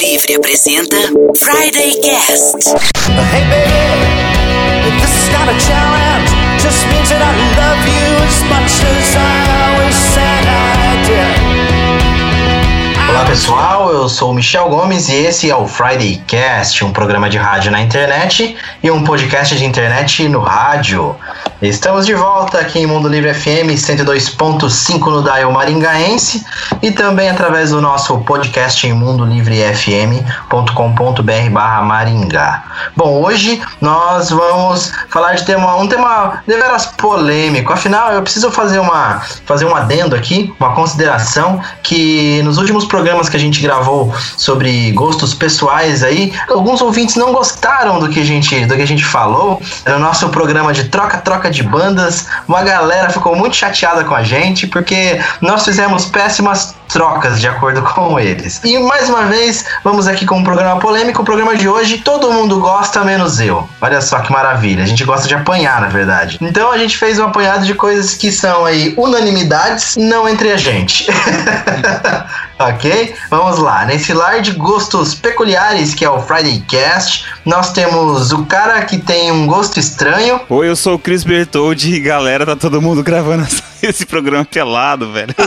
Livre apresenta Friday Cast. Hey baby, this is not a challenge, just means that I love you as much as I always did. Olá pessoal, eu sou o Michel Gomes e esse é o Friday Cast, um programa de rádio na internet e um podcast de internet no rádio. Estamos de volta aqui em Mundo Livre FM 102.5 no Dial Maringaense e também através do nosso podcast em mundolivrefm.com.br barra Maringá. Bom, hoje nós vamos falar de tema, um tema deveras polêmico, afinal eu preciso fazer, uma, fazer um adendo aqui, uma consideração que nos últimos programas que a gente gravou sobre gostos pessoais aí, alguns ouvintes não gostaram do que a gente, do que a gente falou no nosso programa de troca-troca de bandas. Uma galera ficou muito chateada com a gente porque nós fizemos péssimas trocas de acordo com eles. E mais uma vez, vamos aqui com um programa polêmico. O programa de hoje, todo mundo gosta, menos eu. Olha só que maravilha. A gente gosta de apanhar, na verdade. Então a gente fez um apanhado de coisas que são aí unanimidades, não entre a gente. ok? Vamos lá. Nesse lar de gostos peculiares, que é o Friday Cast, nós temos o cara que tem um gosto estranho. Oi, eu sou o Chris Bertoldi e galera, tá todo mundo gravando esse programa pelado, velho.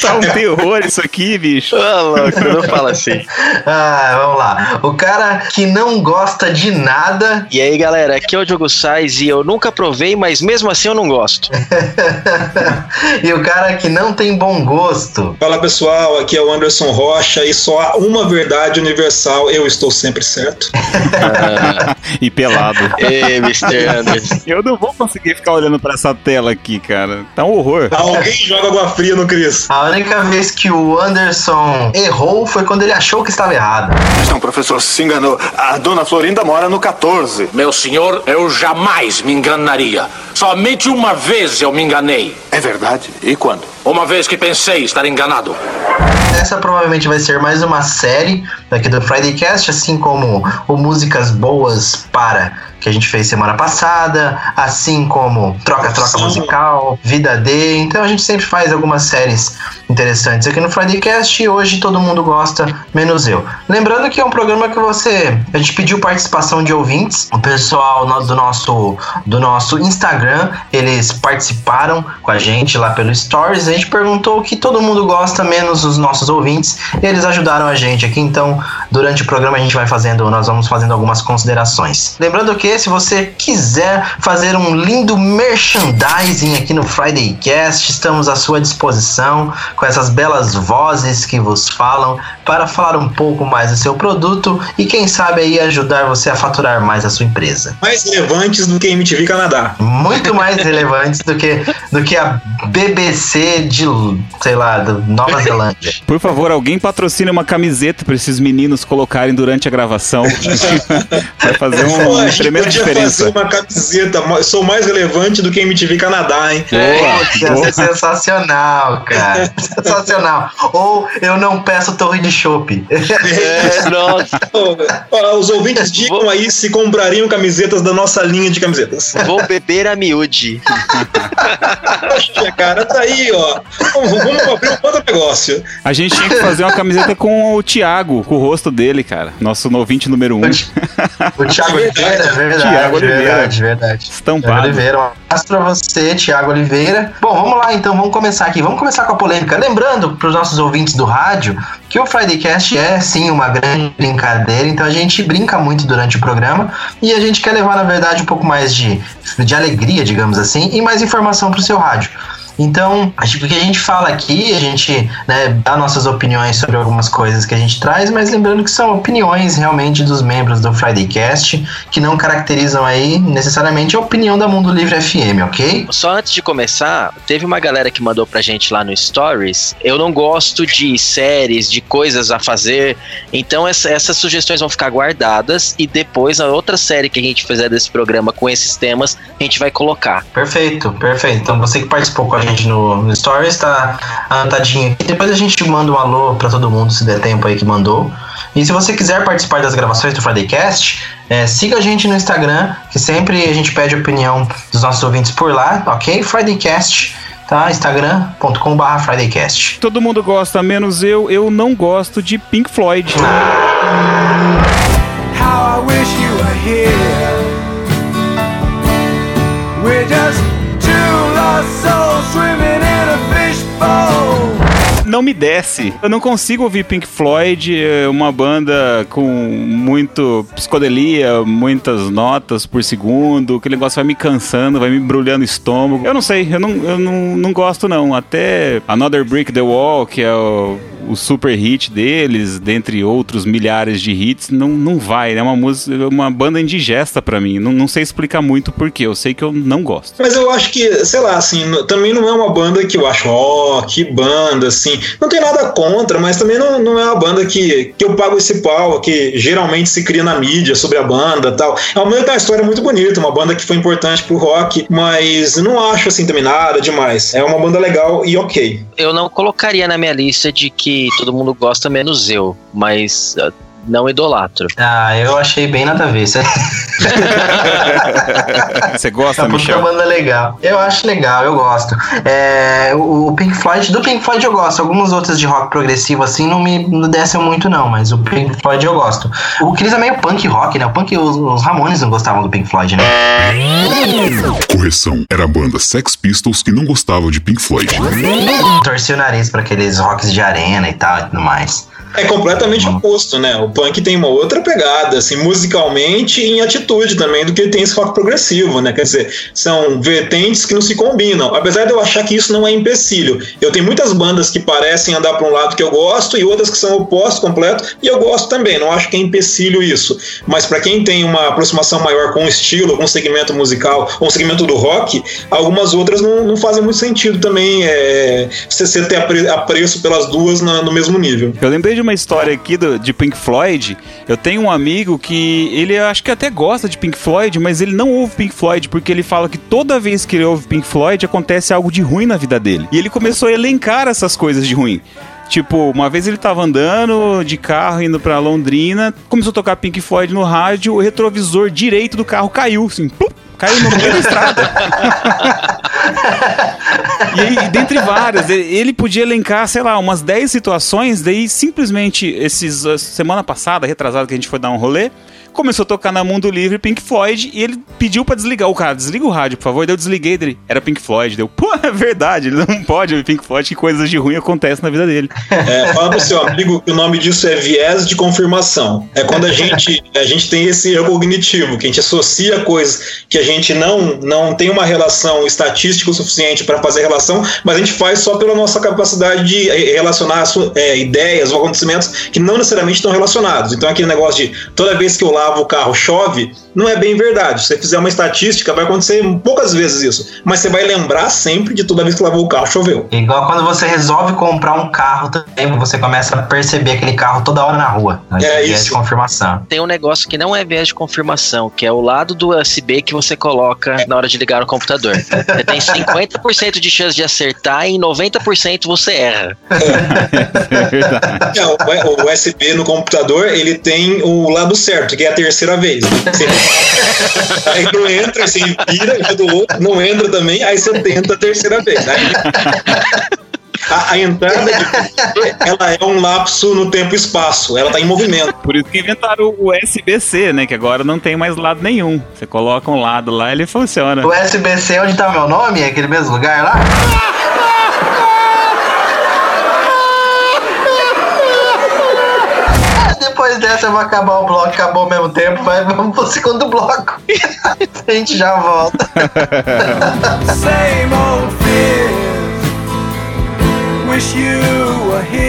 tá um terror isso aqui, bicho. Ah, louco, não fala assim. Ah, vamos lá. O cara que não gosta de nada. E aí, galera, aqui é o Diogo Sais e eu nunca provei, mas mesmo assim eu não gosto. e o cara que não tem bom gosto. Fala pessoal, aqui é o Anderson Rocha e só há uma verdade universal, eu estou sempre certo. Ah. e pelado. Ei, Mr. Anderson. Eu não vou conseguir ficar olhando pra essa tela aqui, cara. Tá um horror. Alguém joga água fria no Cris. A única vez que o Anderson errou foi quando ele achou que estava errado. Não, professor, se enganou. A dona Florinda mora no 14. Meu senhor, eu jamais me enganaria. Somente uma vez eu me enganei. É verdade? E quando? Uma vez que pensei estar enganado. Essa provavelmente vai ser mais uma série aqui do Friday Cast, assim como o Músicas Boas para que a gente fez semana passada, assim como Troca-Troca Musical, Vida D. Então a gente sempre faz algumas séries interessantes aqui no Friday Cast e hoje todo mundo gosta, menos eu. Lembrando que é um programa que você. A gente pediu participação de ouvintes, o pessoal do nosso, do nosso Instagram, eles participaram com a gente lá pelo Stories. A gente perguntou o que todo mundo gosta, menos os nossos ouvintes, e eles ajudaram a gente aqui. Então, durante o programa, a gente vai fazendo, nós vamos fazendo algumas considerações. Lembrando que se você quiser fazer um lindo merchandising aqui no Friday Cast, estamos à sua disposição com essas belas vozes que vos falam para falar um pouco mais do seu produto e quem sabe aí ajudar você a faturar mais a sua empresa. Mais relevantes do que a MTV Canadá. Muito mais relevantes do que, do que a BBC de, sei lá, Nova Zelândia. Por favor, alguém patrocine uma camiseta para esses meninos colocarem durante a gravação. Vai fazer um, uma tremenda diferença. fazer uma camiseta, sou mais relevante do que a MTV Canadá, hein? Boa, boa. sensacional, cara. Sensacional. Ou eu não peço torre de chopp. É, nossa. Os ouvintes digam aí se comprariam camisetas da nossa linha de camisetas. Vou beber a miúde. Poxa, cara, tá aí, ó. Vamos, vamos abrir um outro negócio. A gente tinha que fazer uma camiseta com o Thiago, com o rosto dele, cara. Nosso novinte número um. O Thiago Oliveira, verdade. Thiago Oliveira. Verdade, verdade. Estampado. Thiago Oliveira, um abraço pra você, Thiago Oliveira. Bom, vamos lá então, vamos começar aqui. Vamos começar com a polêmica. Lembrando pros nossos ouvintes do rádio que o Friday Cast é sim uma grande brincadeira, então a gente brinca muito durante o programa e a gente quer levar, na verdade, um pouco mais de, de alegria, digamos assim, e mais informação pro seu rádio. Então, acho que o que a gente fala aqui, a gente né, dá nossas opiniões sobre algumas coisas que a gente traz, mas lembrando que são opiniões realmente dos membros do Friday Cast, que não caracterizam aí necessariamente a opinião da Mundo Livre FM, ok? Só antes de começar, teve uma galera que mandou pra gente lá no Stories. Eu não gosto de séries, de coisas a fazer, então essa, essas sugestões vão ficar guardadas e depois a outra série que a gente fizer desse programa com esses temas, a gente vai colocar. Perfeito, perfeito. Então você que participou com a gente no, no Stories, tá anotadinho aqui. Depois a gente manda um alô pra todo mundo, se der tempo aí que mandou. E se você quiser participar das gravações do Fridaycast, é, siga a gente no Instagram, que sempre a gente pede a opinião dos nossos ouvintes por lá, ok? Fridaycast. tá? instagram.com.br fridaycast. Todo mundo gosta, menos eu. Eu não gosto de Pink Floyd. How I wish you were here. Não me desce. Eu não consigo ouvir Pink Floyd, é uma banda com muito psicodelia, muitas notas por segundo. Aquele negócio vai me cansando, vai me embrulhando o estômago. Eu não sei, eu não, eu não, não gosto não. Até Another Brick the Wall, que é o, o super hit deles, dentre outros milhares de hits, não, não vai. É uma música, é uma banda indigesta pra mim. Não, não sei explicar muito porquê. Eu sei que eu não gosto. Mas eu acho que, sei lá, assim, também não é uma banda que eu acho, ó, que banda, assim. Não tem nada contra, mas também não, não é uma banda que, que eu pago esse pau, que geralmente se cria na mídia sobre a banda e tal. É uma banda que tem uma história muito bonita, uma banda que foi importante pro rock, mas não acho, assim, também nada demais. É uma banda legal e ok. Eu não colocaria na minha lista de que todo mundo gosta menos eu, mas ah, não idolatro. Ah, eu achei bem nada a ver. É Você gosta, uma puta Michel? banda legal. Eu acho legal, eu gosto. É, o Pink Floyd, do Pink Floyd eu gosto. Alguns outros de rock progressivo assim não me não descem muito, não, mas o Pink Floyd eu gosto. O Chris é meio punk rock, né? O punk, os, os Ramones não gostavam do Pink Floyd, né? Correção, era a banda Sex Pistols que não gostava de Pink Floyd. Torcia o nariz pra aqueles rocks de arena e tal e tudo mais. É completamente oposto, né? O punk tem uma outra pegada, assim, musicalmente e em atitude também, do que tem esse rock progressivo, né? Quer dizer, são vertentes que não se combinam. Apesar de eu achar que isso não é empecilho. Eu tenho muitas bandas que parecem andar para um lado que eu gosto e outras que são opostos completo, e eu gosto também. Não acho que é empecilho isso. Mas para quem tem uma aproximação maior com o estilo, com o segmento musical, ou o segmento do rock, algumas outras não, não fazem muito sentido também é, você, você ter apre- apreço pelas duas na- no mesmo nível. Eu lembrei de uma história aqui do, de Pink Floyd. Eu tenho um amigo que ele acho que até gosta de Pink Floyd, mas ele não ouve Pink Floyd porque ele fala que toda vez que ele ouve Pink Floyd acontece algo de ruim na vida dele. E ele começou a elencar essas coisas de ruim. Tipo, uma vez ele tava andando de carro indo pra Londrina, começou a tocar Pink Floyd no rádio, o retrovisor direito do carro caiu, assim, plum, caiu no meio da estrada. E aí, dentre várias, ele- podia elencar, sei lá, umas 10 situações, daí simplesmente, esses semana passada, retrasada, que a gente foi dar um rolê, começou a tocar na Mundo Livre Pink Floyd e ele pediu pra desligar. O cara, desliga o rádio, por favor. Daí eu desliguei dele. Era Pink Floyd. Deu, pô, é verdade, ele não pode ouvir Pink Floyd, que coisas de ruim acontecem na vida dele. É, fala pro seu amigo que o nome disso é viés de confirmação. É quando a gente, a gente tem esse erro cognitivo, que a gente associa coisas que a gente não, não tem uma relação estatística o suficiente para fazer relação, mas a gente faz só pela nossa capacidade de eh, relacionar é, ideias ou acontecimentos que não necessariamente estão relacionados. Então aquele negócio de toda vez que eu lavo o carro chove, não é bem verdade. Se você fizer uma estatística, vai acontecer poucas vezes isso. Mas você vai lembrar sempre de toda vez que lavou o carro choveu. Igual quando você resolve comprar um carro também, você começa a perceber aquele carro toda hora na rua. É viés isso. de confirmação. Tem um negócio que não é viés de confirmação, que é o lado do USB que você coloca na hora de ligar o computador. Você tem 50% de chance de acertar e em 90% você erra. É verdade. É, o- o USB no computador, ele tem o lado certo, que é a terceira vez. Você- aí não entra, você vira, e do outro, não entra também, aí você tenta a terceira vez. Aí- a, a entrada de ela é um lapso no tempo e espaço, ela está em movimento. Por isso que inventaram o USB-C, né? Que agora não tem mais lado nenhum. Você coloca um lado lá ele funciona. O SBC, onde tá o meu nome? É aquele mesmo lugar lá? Ah, Depois dessa eu vou acabar o bloco, acabou ao mesmo tempo, vai, vamos pro segundo bloco. a gente já volta. Same old fears. Wish you were here.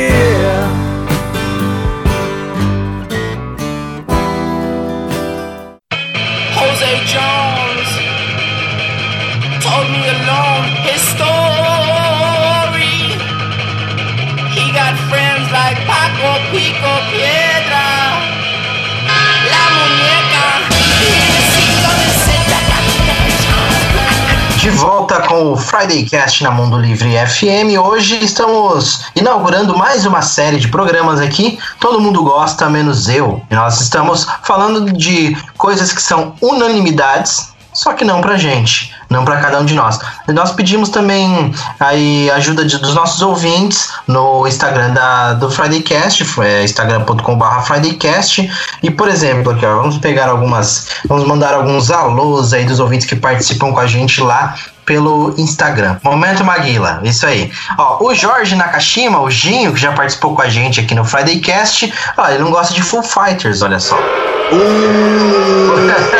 Volta com o Friday Cast na Mundo Livre FM. Hoje estamos inaugurando mais uma série de programas aqui. Todo mundo gosta, menos eu. Nós estamos falando de coisas que são unanimidades, só que não pra gente, não pra cada um de nós. Nós pedimos também aí ajuda de- dos nossos ouvintes no Instagram da, do Fridaycast, é instagram.com.br Fridaycast. E, por exemplo, aqui, ó, vamos pegar algumas, vamos mandar alguns alôs aí dos ouvintes que participam com a gente lá pelo Instagram. Momento Maguila, isso aí. Ó, o Jorge Nakashima, o Ginho, que já participou com a gente aqui no Fridaycast, ó, ele não gosta de Full Fighters, olha só.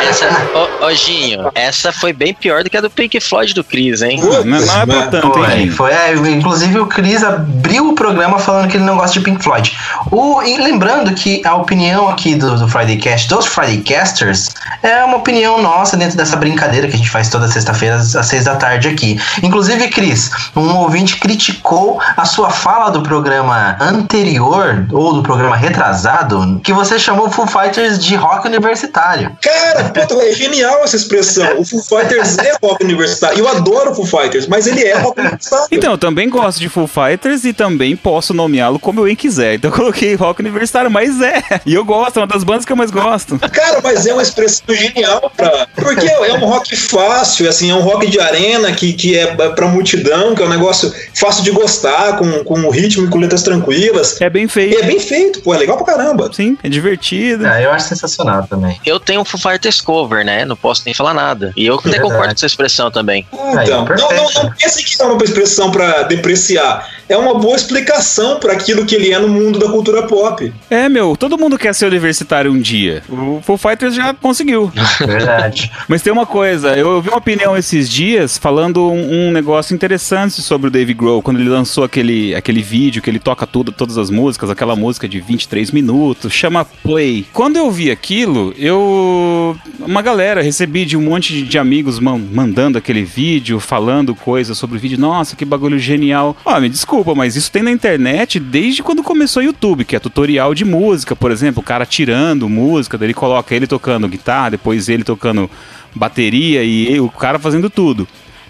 Essa, ô, ô, Ginho, essa foi bem pior do que a do Pink Floyd do Chris, hein? Não, não é pra tanto, Foi, hein? foi, é, inclusive o Chris abriu o programa falando que ele não gosta de Pink Floyd. O, e lembrando que a opinião aqui do, do Friday Cast, dos Friday Casters, é uma opinião nossa dentro dessa brincadeira que a gente faz toda sexta-feira às às seis da tarde aqui. Inclusive, Cris, um ouvinte criticou a sua fala do programa anterior, ou do programa retrasado, que você chamou Foo Fighters de rock universitário. Cara, puta, é genial essa expressão. O Foo Fighters é rock universitário. Eu adoro o Foo Fighters, mas ele é rock universitário. Então, eu também gosto de Full Fighters e também posso nomeá-lo como eu bem quiser. Então eu coloquei rock universitário, mas é. E eu gosto, é uma das bandas que eu mais gosto. Cara, mas é uma expressão genial pra. Porque é um rock fácil, assim, é um rock de arena que, que é pra multidão, que é um negócio fácil de gostar, com, com ritmo e com letras tranquilas. É bem feito. E é bem feito, pô, é legal pra caramba. Sim, é divertido. É, eu acho sensacional também. Eu tenho um Foo Fighters cover, né? Não posso nem falar nada. E eu até Verdade. concordo com essa expressão também. Então, Aí, não, não, perfeito. não pense que é uma expressão pra depreciar. É uma boa explicação pra aquilo que ele é no mundo da cultura pop. É, meu, todo mundo quer ser universitário um dia. O Full Fighters já conseguiu. Verdade. Mas tem uma coisa, eu ouvi uma opinião esses dias falando um, um negócio interessante sobre o Dave Grohl, quando ele lançou aquele, aquele vídeo que ele toca tudo, todas as músicas, aquela música de 23 minutos, chama Play. Quando eu vi aquilo, eu. Uma galera, recebi de um monte de, amigos man- mandando aquele vídeo, falando coisas sobre o vídeo. Nossa, que bagulho genial. Ó, me desculpa, mas isso tem na internet desde quando começou o YouTube, que é tutorial de música, por exemplo, o cara tirando música, daí ele coloca ele tocando guitarra, depois ele tocando bateria e o cara fazendo tudo.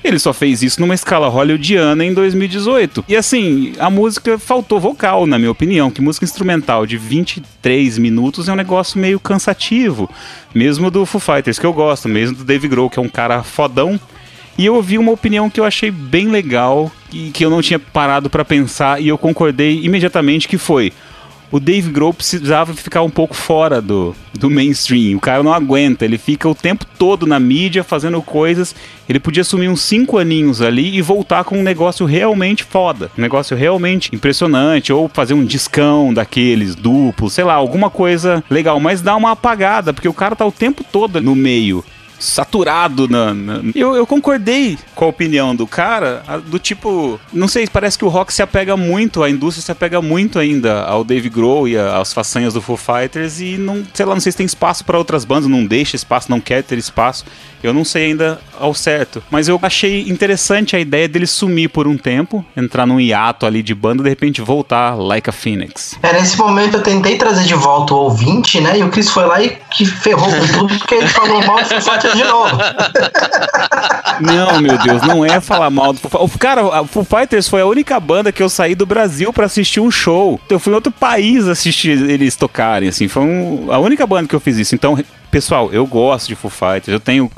Ele só fez isso numa escala hollywoodiana em 2018. E assim, a música faltou vocal, na minha opinião, que música instrumental de 23 minutos é um negócio meio cansativo. Mesmo do Foo Fighters, que eu gosto, mesmo do Dave Grohl, que é um cara fodão. E eu ouvi uma opinião que eu achei bem legal e que eu não tinha parado pra pensar e eu concordei imediatamente que foi o Dave Grohl precisava ficar um pouco fora do, do mainstream. O cara não aguenta, ele fica o tempo todo na mídia fazendo coisas. Ele podia assumir uns cinco aninhos ali e voltar com um negócio realmente foda, um negócio realmente impressionante, ou fazer um discão daqueles duplos, sei lá, alguma coisa legal, mas dá uma apagada, porque o cara tá o tempo todo no meio saturado na, na- Eu, eu concordei com a opinião do cara, do tipo, não sei, parece que o rock se apega muito, a indústria se apega muito ainda ao Dave Grohl e às façanhas do Foo Fighters e não, sei lá, não sei se tem espaço para outras bandas, não deixa espaço, não quer ter espaço. Eu não sei ainda ao certo, mas eu achei interessante a ideia dele sumir por um tempo, entrar num hiato ali de banda, de repente voltar like a Phoenix. É, nesse momento eu tentei trazer de volta o ouvinte, né? E o Chris foi lá e que ferrou com tudo porque ele falou mal do Foo de novo. Não, meu Deus, não é falar mal do Foo Fighters. Cara, o Foo Fighters foi a única banda que eu saí do Brasil pra assistir um show. Eu fui em outro país assistir eles tocarem, assim. Foi um- a única banda que eu fiz isso. Então, pessoal, eu gosto de Foo Fighters. Eu tenho,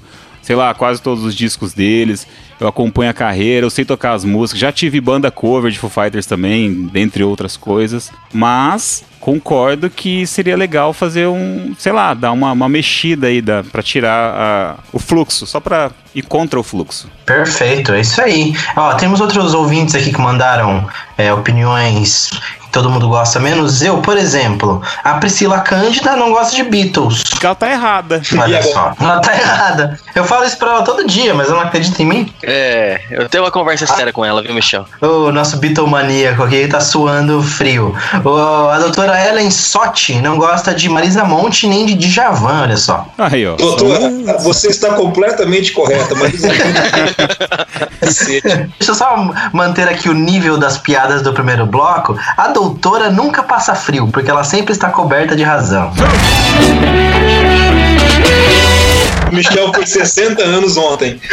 sei lá, quase todos os discos deles. Eu acompanho a carreira, eu sei tocar as músicas. Já tive banda cover de Foo Fighters também, dentre outras coisas. Mas concordo que seria legal fazer um, sei lá, dar uma, uma mexida aí da, pra tirar a- o fluxo, só pra ir contra o fluxo. Perfeito, é isso aí. Ó, temos outros ouvintes aqui que mandaram é, opiniões todo mundo gosta, menos eu, por exemplo. A Priscila Cândida não gosta de Beatles. Porque ela tá errada. Olha só, ela tá errada. Eu falo isso pra ela todo dia, mas ela não acredita em mim. É, eu tenho uma conversa séria com ela, viu, Michel? O nosso Beatlemaníaco aqui tá suando frio. O, a doutora Ellen Sotti não gosta de Marisa Monte nem de Djavan, olha só. Aí, ó. Doutora, você está completamente correta, mas Deixa eu só manter aqui o nível das piadas do primeiro bloco. A doutora nunca passa frio, porque ela sempre está coberta de razão. Michel foi 60 anos ontem.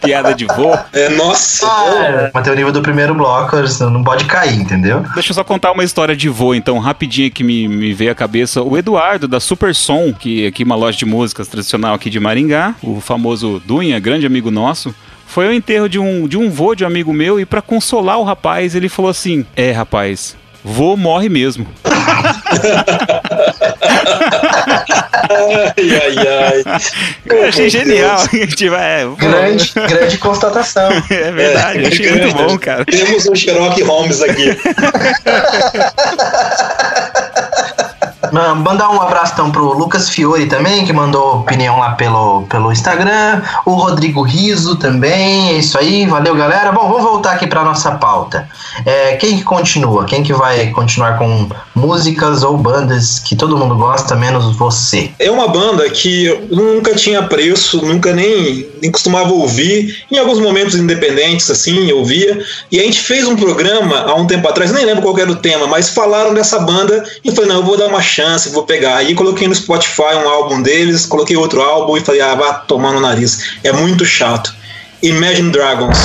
Piada de vô. É, nossa. Ah, Manter o nível do primeiro bloco, você não pode cair, entendeu? Deixa eu só contar uma história de vô, então, rapidinho que me, me veio à cabeça. O Eduardo, da Super Som, que é aqui uma loja de músicas tradicional aqui de Maringá, o famoso Dunha, grande amigo nosso, foi ao enterro de um, de um vô de um amigo meu e pra consolar o rapaz, ele falou assim: É, rapaz, vô morre mesmo. Ai, ai, ai. Eu achei genial. tipo, é. Grande, grande constatação. É verdade, eu achei muito bom, cara. Temos um Sherlock Holmes aqui. Ma- Mandar um abraço então pro Lucas Fiore também, que mandou opinião lá pelo, pelo Instagram. O Rodrigo Riso também. É isso aí, valeu galera. Bom, vamos voltar aqui pra nossa pauta. É, quem que continua? Quem que vai continuar com músicas ou bandas que todo mundo gosta, menos você? É uma banda que eu nunca tinha preço, nunca nem, nem costumava ouvir. Em alguns momentos independentes, assim, eu via. E a gente fez um programa há um tempo atrás, nem lembro qual era o tema, mas falaram dessa banda e eu falei, não, eu vou dar uma vou pegar. Aí coloquei no Spotify um álbum deles, coloquei outro álbum e falei, ah, vá tomar no nariz. É muito chato. Imagine Dragons.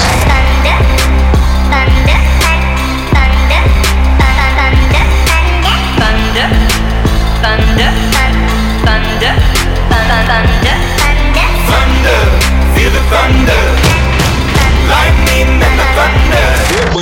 Thunder, feel the thunder. Lightning and the thunder.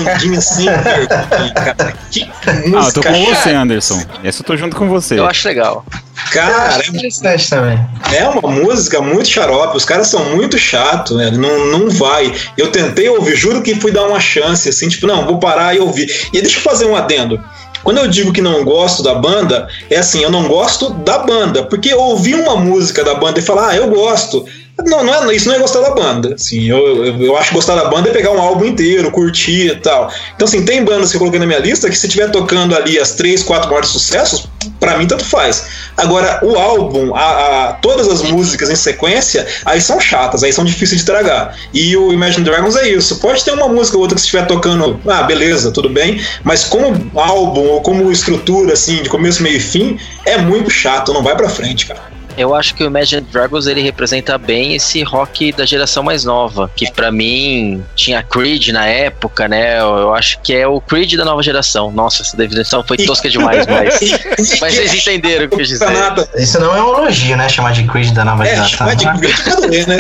Bandinha assim, cara. Que Ah, eu tô música com você. Anderson. Essa eu tô junto com você. Eu acho legal. Cara, interessante também. É uma música muito xarope, os caras são muito chatos, né? Não, não vai. Eu tentei ouvir, juro que fui dar uma chance, assim, tipo, não, vou parar e ouvir. E deixa eu fazer um adendo. Quando eu digo que não gosto da banda, é assim, eu não gosto da banda, porque ouvir uma música da banda e falar, ah, eu gosto. Não, não é, isso não é gostar da banda. Assim, eu, eu, eu acho que gostar da banda é pegar um álbum inteiro, curtir e tal. Então, assim, tem bandas que eu coloquei na minha lista que se estiver tocando ali as três, quatro maiores sucessos, pra mim tanto faz. Agora, o álbum, a, a- todas as músicas em sequência, aí são chatas, aí são difíceis de tragar. E o Imagine Dragons é isso. Pode ter uma música ou outra que estiver tocando, ah, beleza, tudo bem, mas como álbum ou como estrutura, assim, de começo, meio e fim, é muito chato, não vai pra frente, cara. Eu acho que o Imagine Dragons ele representa bem esse rock da geração mais nova, que pra mim tinha Creed na época, né? Eu, eu acho que é o Creed da nova geração. Nossa, essa definição foi tosca demais, mas, mas vocês entenderam o que eu quis dizer. Isso não é um elogio, né? Chamar de Creed da nova É, geração. chamar de Creed pra doer, né?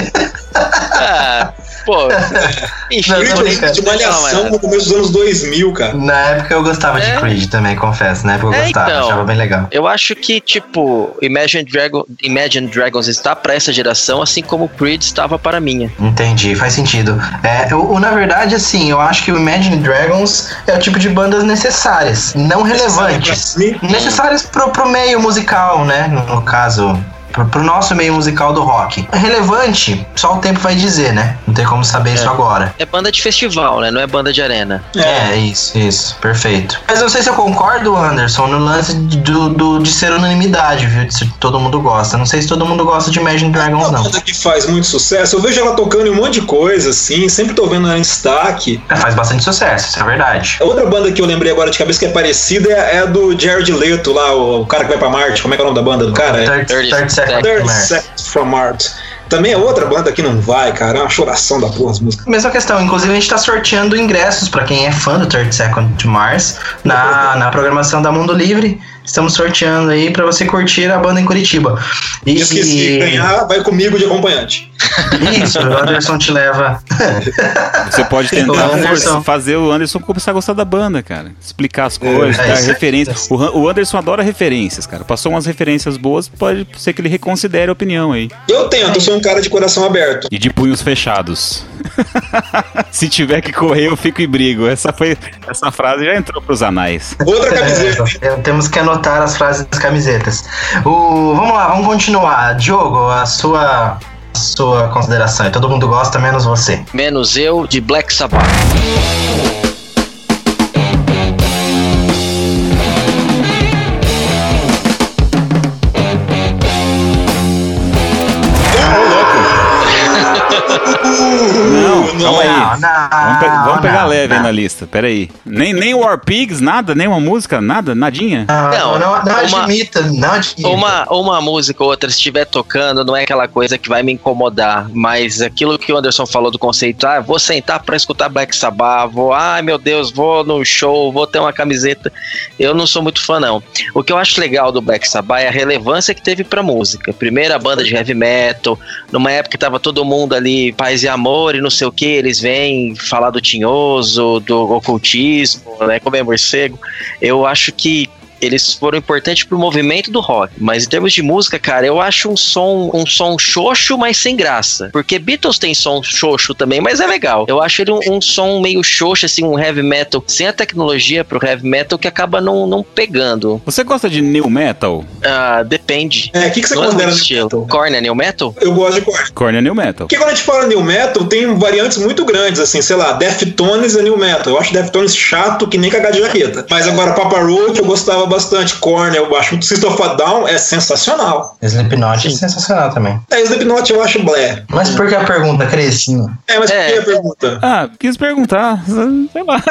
Ah, pô, enfim, Não, De malhação no começo dos anos 2000, cara. Na época eu gostava de É. Creed também, confesso. Na época eu É, gostava, então. achava bem legal. Eu acho que, tipo, Imagine, Dragon, Imagine Dragons está pra essa geração, assim como o Creed estava para a minha. Entendi, faz sentido. É, eu, eu, na verdade, assim, eu acho que o Imagine Dragons é o tipo de bandas necessárias, não relevantes. Necessárias pro, pro meio musical, né? No, no caso, pro, pro nosso meio musical do rock. É relevante, só o tempo vai dizer, né? Não tem como saber é. isso agora. É banda de festival, né? Não é banda de arena. É, é, é isso, isso, perfeito. Mas eu não sei se eu concordo, Anderson, no lance do, do de ser unanimidade, viu? De ser, todo mundo gosta. Não sei se todo mundo gosta de Imagine Dragons, é não. banda que faz muito sucesso. Eu vejo ela tocando em um monte de coisa, assim. Sempre tô vendo ela em destaque. É, faz bastante sucesso, isso é verdade. Outra banda que eu lembrei agora de cabeça que é parecida é a do Jared Leto lá, o, o cara que vai pra Marte. Como é que é o nome da banda do cara? 30, Third Seconds from Art. Também é outra banda que não vai, cara. É uma choração da porra as músicas. Mesma questão. Inclusive, a gente tá sorteando ingressos para quem é fã do Third Second to Mars na, na programação da Mundo Livre. Estamos sorteando aí para você curtir a banda em Curitiba. E, se ganhar, vai comigo de acompanhante. Isso, o Anderson te leva. Você pode O tentar for- fazer o Anderson começar a gostar da banda, cara. Explicar as coisas, é dar isso. referências. O, Han- o Anderson adora referências, cara. Passou umas referências boas, pode ser que ele reconsidere a opinião aí. Eu tento, eu sou um cara de coração aberto. E de punhos fechados. Se tiver que correr, eu fico e brigo. Essa foi essa frase já entrou pros anais. Outra camiseta. É, temos que anotar as frases das camisetas. O, vamos lá, vamos continuar. Diogo, a sua, sua consideração. Todo mundo gosta, menos você. Menos eu, de Black Sabbath. Vamos, pe- Não, vamos pegar não, leve aí não. na lista, peraí. Nem, nem War Pigs, nada? Nem uma música, nada? Nadinha? Não, não, não, não uma- admita, não admita. Uma, uma música ou outra, se estiver tocando, não é aquela coisa que vai me incomodar, mas aquilo que o Anderson falou do conceito, ah, vou sentar pra escutar Black Sabbath, vou, ai meu Deus, vou no show, vou ter uma camiseta. Eu não sou muito fã, não. O que eu acho legal do Black Sabbath é a relevância que teve pra música. Primeira banda de heavy metal, numa época que tava todo mundo ali, paz e amor e não sei o que, eles vêm falar do tinhoso, do ocultismo, né, comer morcego. Eu acho que eles foram importantes pro movimento do rock, mas em termos de música, cara, eu acho um som um som xoxo, mas sem graça. Porque Beatles tem som xoxo também, mas é legal. Eu acho ele um, um som meio xoxo, assim, um heavy metal, sem a tecnologia pro heavy metal que acaba não, não pegando. Você gosta de new metal? Ah, depende. É, o que, que você Não considera estilo. metal? Korn é new metal? Eu gosto de corte. Korn é new metal. Porque quando a gente fala new metal, tem variantes muito grandes, assim, sei lá, Deftones é new metal. Eu acho Deftones chato que nem cagar de jaqueta. Mas agora Papa Roach eu gostava bastante. Korn eu acho. O System of a Down é sensacional. Slipknot é sensacional também. É, Slipknot eu acho blé. Mas por que a pergunta, Crescinho? É, mas É. por que a pergunta? Ah, quis perguntar, sei lá.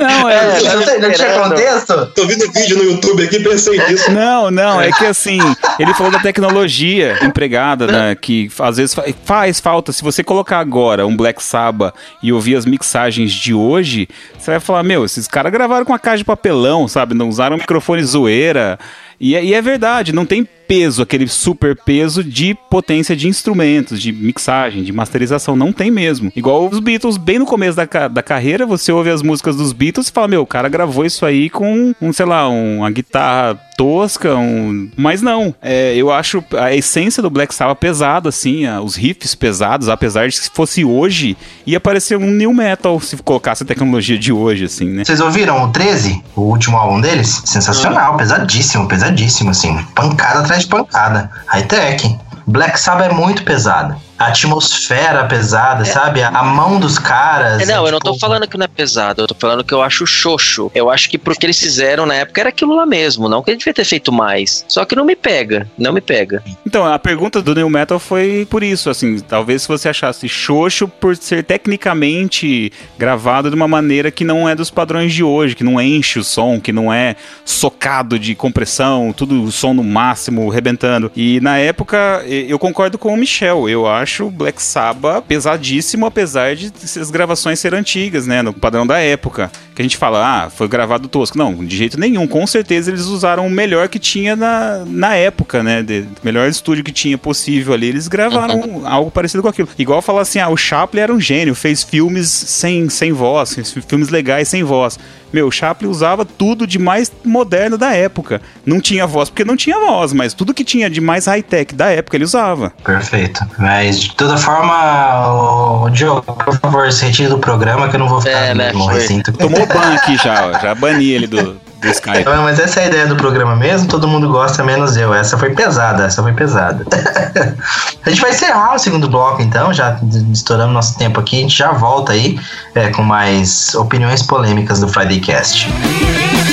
não, é... É, não, tem- não tinha contexto? Tô vendo vídeo no YouTube aqui e pensei nisso. Não, não, é que assim, ele falou da tecnologia empregada, né, que às vezes fa- faz falta. Se você colocar agora um Black Sabbath e ouvir as mixagens de hoje, você vai falar, meu, esses caras gravaram com a caixa de papelão, sabe? Não usaram microfone zoeira. E, é- e é verdade, não tem peso, aquele super peso de potência de instrumentos, de mixagem, de masterização. Não tem mesmo. Igual os Beatles, bem no começo da, da carreira, você ouve as músicas dos Beatles e fala, meu, o cara gravou isso aí com, um, sei lá, um- uma guitarra tosca, um... mas não. É, eu acho a essência do Black Sabbath pesada, assim, a- os riffs pesados, apesar de que se fosse hoje, ia parecer um new metal se colocasse a tecnologia de hoje, assim, né? Vocês ouviram o 13? O último álbum deles? Sensacional, pesadíssimo, pesadíssimo, assim. Pancada atrás de pancada. High-tech. Black Sabbath é muito pesado. A atmosfera pesada, sabe? A, a mão dos caras. É, não, é, eu não tô tipo, falando que não é pesado, eu tô falando que eu acho xoxo. Eu acho que pro que eles fizeram na época era aquilo lá mesmo, não que ele devia ter feito mais. Só que não me pega, não me pega. Então, a pergunta do New Metal foi por isso, assim, talvez se você achasse xoxo por ser tecnicamente gravado de uma maneira que não é dos padrões de hoje, que não enche o som, que não é socado de compressão, tudo o som no máximo, rebentando. E na época, eu concordo com o Michel, eu acho Black Sabbath pesadíssimo, apesar de as gravações serem antigas, né, no padrão da época. Que a gente fala, ah, foi gravado tosco. Não, de jeito nenhum. Com certeza eles usaram o melhor que tinha na, na época, né? De, melhor estúdio que tinha possível ali. Eles gravaram algo parecido com aquilo. Igual falar assim, ah, o Chaplin era um gênio, fez filmes sem, sem voz, fez filmes legais sem voz. Meu, o Chaplin usava tudo de mais moderno da época. Não tinha voz porque não tinha voz, mas tudo que tinha de mais high-tech da época ele usava. Perfeito. Mas de toda forma, o Diogo, por favor, se retire do programa que eu não vou ficar É, no né, recinto. Tomou ban aqui já, ó, já bani ele do, do Skype. Não, Mas essa é a ideia do programa mesmo, todo mundo gosta, menos eu. Essa foi pesada, essa foi pesada. a gente vai encerrar o segundo bloco, então, já estourando nosso tempo aqui, a gente já volta aí é, com mais opiniões polêmicas do Friday Cast. De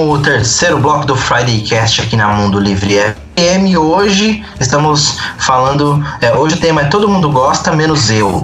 com o terceiro bloco do Friday Cast aqui na Mundo Livre FM. Hoje estamos falando. é, hoje o tema é Todo mundo gosta, menos eu.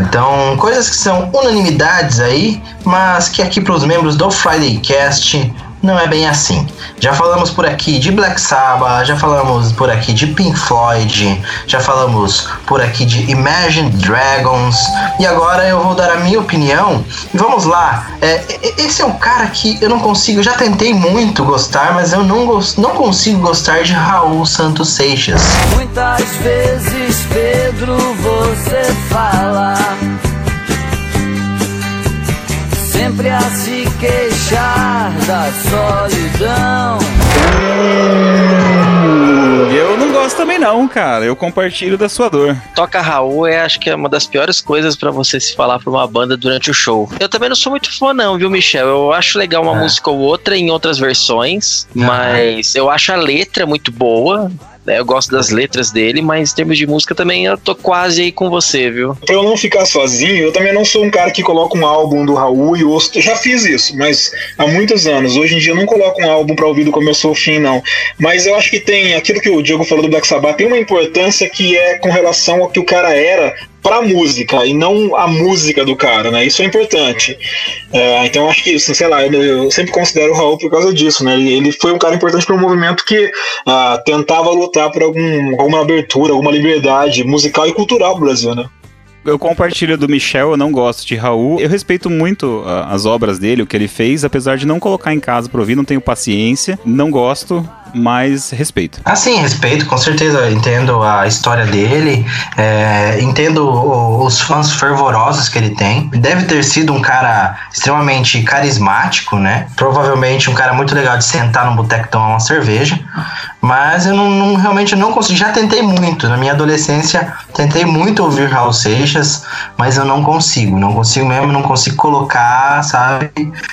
Então, coisas que são unanimidades aí, mas que aqui para os membros do Friday Cast não é bem assim. Já falamos por aqui de Black Sabbath, já falamos por aqui de Pink Floyd, já falamos por aqui de Imagine Dragons, e agora eu vou dar a minha opinião. Vamos lá, é, esse é um cara que eu não consigo, já tentei muito gostar, mas eu não, não consigo gostar de Raul Santos Seixas. Muitas vezes, Pedro, você fala sempre a se queixar da solidão. Eu não gosto também não, cara. Eu compartilho da sua dor. Toca Raul é acho que é uma das piores coisas pra você se falar pra uma banda durante o show. Eu também não sou muito fã não, viu, Michel? Eu acho legal uma É. música ou outra em outras versões, Aham. mas eu acho a letra muito boa. Né? Eu gosto das letras dele, mas em termos de música também eu tô quase aí com você, viu? Pra eu não ficar sozinho, eu também não sou um cara que coloca um álbum do Raul e ouço. Já fiz isso, mas há muitos anos. Hoje em dia eu não coloco um álbum pra ouvir do começo ao fim, não. Mas eu acho que tem aquilo que o Diego falou do Black Sabbath, tem uma importância que é com relação ao que o cara era pra música e não a música do cara, né? Isso é importante. É, então acho que, assim, sei lá, eu, eu sempre considero o Raul por causa disso, né? Ele, ele foi um cara importante para um movimento que ah, tentava lutar por algum, alguma abertura, alguma liberdade musical e cultural pro Brasil, né? Eu compartilho do Michel, eu não gosto de Raul. Eu respeito muito ah, as obras dele, o que ele fez, apesar de não colocar em casa pra ouvir, não tenho paciência, não gosto, mas respeito. Ah, sim, respeito, com certeza. Entendo a história dele, é, entendo o- os fãs fervorosos que ele tem. Deve ter sido um cara extremamente carismático, né? Provavelmente um cara muito legal de sentar no boteco e tomar uma cerveja. Mas eu não, não- realmente não consegui. Já tentei muito. Na minha adolescência, tentei muito ouvir Raul Seixas, mas eu não consigo. Não consigo mesmo, não consigo colocar, sabe?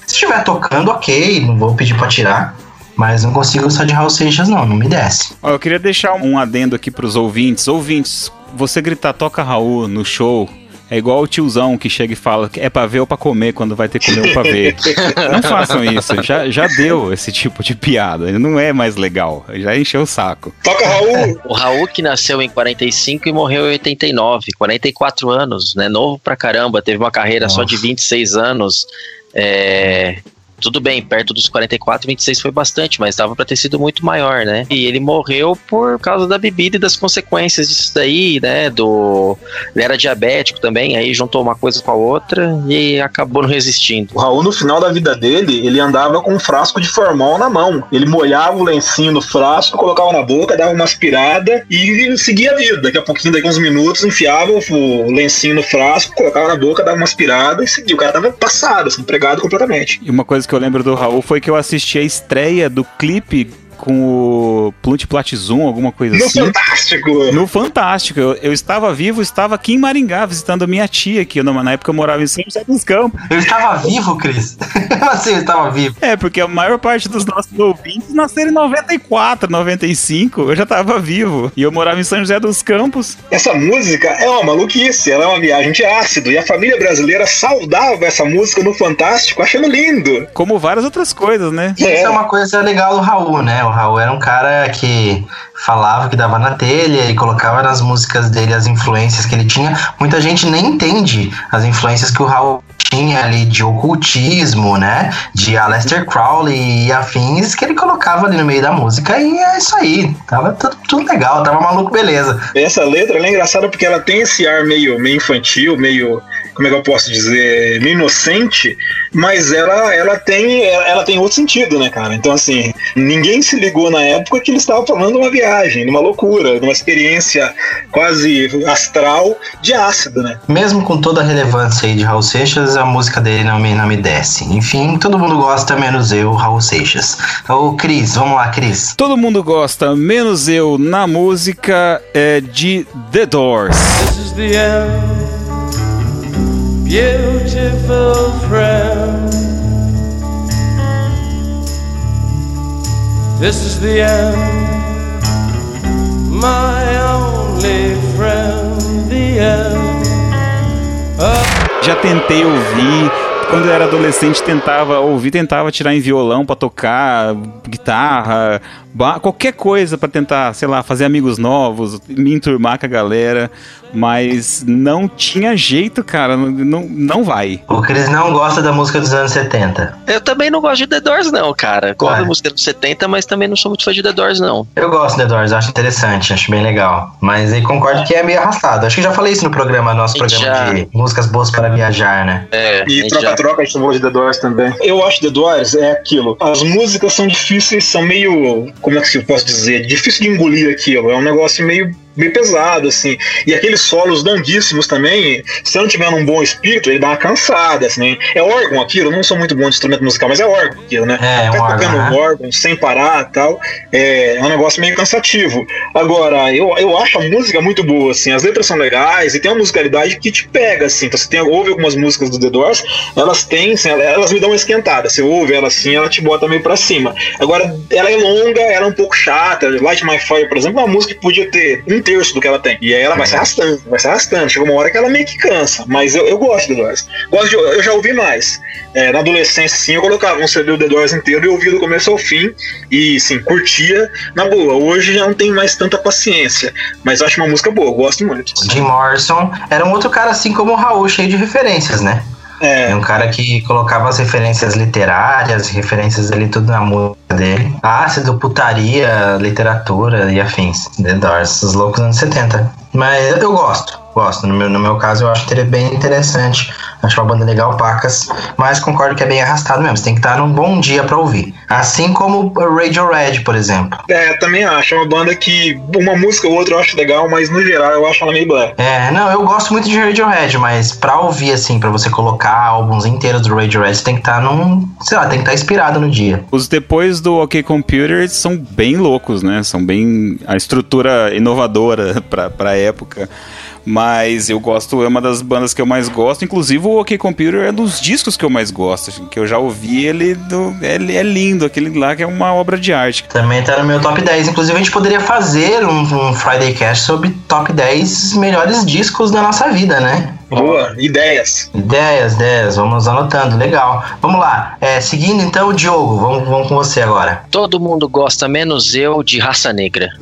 Se estiver tocando, ok, não vou pedir pra tirar. Mas não consigo só de Raul Seixas, não, não me desce. Ó, eu queria deixar um adendo aqui pros ouvintes. Ouvintes, você gritar toca Raul no show é igual o tiozão que chega e fala que é pra ver ou pra comer quando vai ter que comer um pra ver. Não façam isso, já, já deu esse tipo de piada, não é mais legal, já encheu o saco. Toca Raul! O Raul que nasceu em 45 e morreu em 89, 44 anos, né? Novo pra caramba, teve uma carreira só de 26 anos. É, tudo bem, perto dos 44, 26 foi bastante, mas dava pra ter sido muito maior, né? E ele morreu por causa da bebida e das consequências disso daí, né? Do ele era diabético também, aí juntou uma coisa com a outra e acabou não resistindo. O Raul, no final da vida dele, ele andava com um frasco de formol na mão. Ele molhava o lencinho no frasco, colocava na boca, dava uma aspirada e seguia a vida. Daqui a pouquinho, daqui a uns minutos, enfiava o lencinho no frasco, colocava na boca, dava uma aspirada e seguia. O cara tava passado, assim, empregado completamente. E uma coisa que eu lembro do Raul foi que eu assisti a estreia do clipe com o Plunt Platizum, alguma coisa No assim. Fantástico! No Fantástico. Eu, eu estava vivo, estava aqui em Maringá, visitando a minha tia, que eu, na época eu morava em São José dos Campos. Eu estava vivo, Cris? Assim eu estava vivo? É, porque a maior parte dos nossos ouvintes nasceram em 94, 95. Eu já estava vivo. E eu morava em São José dos Campos. Essa música é uma maluquice, ela é uma viagem de ácido. E a família brasileira saudava essa música no Fantástico, achando lindo. Como várias outras coisas, né? Isso é uma coisa legal do Raul, né? O Raul era um cara que falava que dava na telha e colocava nas músicas dele as influências que ele tinha. Muita gente nem entende as influências que o Raul tinha ali de ocultismo, né? De Aleister Crowley e afins que ele colocava ali no meio da música e é isso aí. Tava tudo, tudo legal, tava maluco, beleza. Essa letra é engraçada porque ela tem esse ar meio, meio infantil, meio. Como é que eu posso dizer? Inocente, mas ela, ela, tem, ela tem outro sentido, né, cara? Então, assim, ninguém se ligou na época que ele estava falando de uma viagem, de uma loucura, de uma experiência quase astral de ácido, né? Mesmo com toda a relevância aí de Raul Seixas, a música dele não me, não me desce. Enfim, todo mundo gosta, menos eu, Raul Seixas. Ô, Cris, vamos lá, Cris. Todo mundo gosta, menos eu, na música é de The Doors. This is the end, beautiful friend. This is the end, my only friend. The end. Já tentei ouvir. Quando eu era adolescente, tentava ouvir, tentava tirar em violão pra tocar, guitarra, qualquer coisa pra tentar, sei lá, fazer amigos novos, me enturmar com a galera, mas não tinha jeito, cara, não, não, vai. O Cris não gosta da música dos anos 70. Eu também não gosto de The Doors, não, cara. Gosto Ué. da música dos 70, mas também não sou muito fã de The Doors, não. Eu gosto de The Doors, acho interessante, acho bem legal. Mas aí concordo que é meio arrastado. Acho que já falei isso no programa, nosso programa Já. de músicas boas para viajar, né? É, E troca-troca, a gente falou de The Doors também. Eu acho The Doors é aquilo. As músicas são difíceis, são meio. Como é que eu posso dizer? Difícil de engolir aquilo. É um negócio meio bem pesado, assim. E aqueles solos longuíssimos também, se eu não tiver num bom espírito, ele dá uma cansada, assim. É órgão aquilo, eu não sou muito bom de instrumento musical, mas é órgão aquilo, né? É, é um Ficar tocando né? órgão sem parar e tal, é, é um negócio meio cansativo. Agora, eu, eu acho a música muito boa, assim, as letras são legais e tem uma musicalidade que te pega, assim. Então você tem, ouve algumas músicas do The Doors, elas têm, assim, elas, elas me dão uma esquentada. Você ouve ela assim, ela te bota meio pra cima. Agora, ela é longa, ela é um pouco chata. Light My Fire, por exemplo, é uma música que podia ter um terço do que ela tem. E aí ela vai se arrastando, vai se arrastando. Chega uma hora que ela meio que cansa. Mas eu, eu gosto do Doors. Gosto de, eu já ouvi mais. É, na adolescência, sim, eu colocava um CD do The Doors inteiro e ouvia do começo ao fim. E, sim, curtia na boa. Hoje já não tenho mais tanta paciência. Mas acho uma música boa, gosto muito. Jim Morrison era um outro cara assim como o Raul, cheio de referências, né? É um cara que colocava as referências literárias, referências ali tudo na música dele. Ácido, putaria, literatura e afins. The Doors, os loucos anos 70. Mas eu gosto, gosto. No meu, no meu caso, eu acho que ele é bem interessante. Acho uma banda legal, pacas. Mas concordo que é bem arrastado mesmo. Você tem que estar num bom dia pra ouvir. Assim como o Radiohead, por exemplo. É, também acho. É uma banda que uma música ou outra eu acho legal, mas no geral eu acho ela meio black. É, não, eu gosto muito de Radiohead, mas pra ouvir, assim, pra você colocar álbuns inteiros do Radiohead, você tem que estar num. Sei lá, tem que estar inspirado no dia. Os depois do OK Computer são bem loucos, né? São bem. a estrutura inovadora pra, pra época. Mas eu gosto, é uma das bandas que eu mais gosto. Inclusive, o OK Computer é dos discos que eu mais gosto. assim, que eu já ouvi ele. Do, ele é lindo, aquele lá que é uma obra de arte. Também tá no meu top 10. Inclusive, a gente poderia fazer um, um Friday Cast sobre top 10 melhores discos da nossa vida, né? Boa, ideias. Ideias, ideias, vamos anotando, legal. Vamos lá, é, seguindo então o Diogo, vamos, vamos com você agora. Todo mundo gosta, menos eu, de raça negra.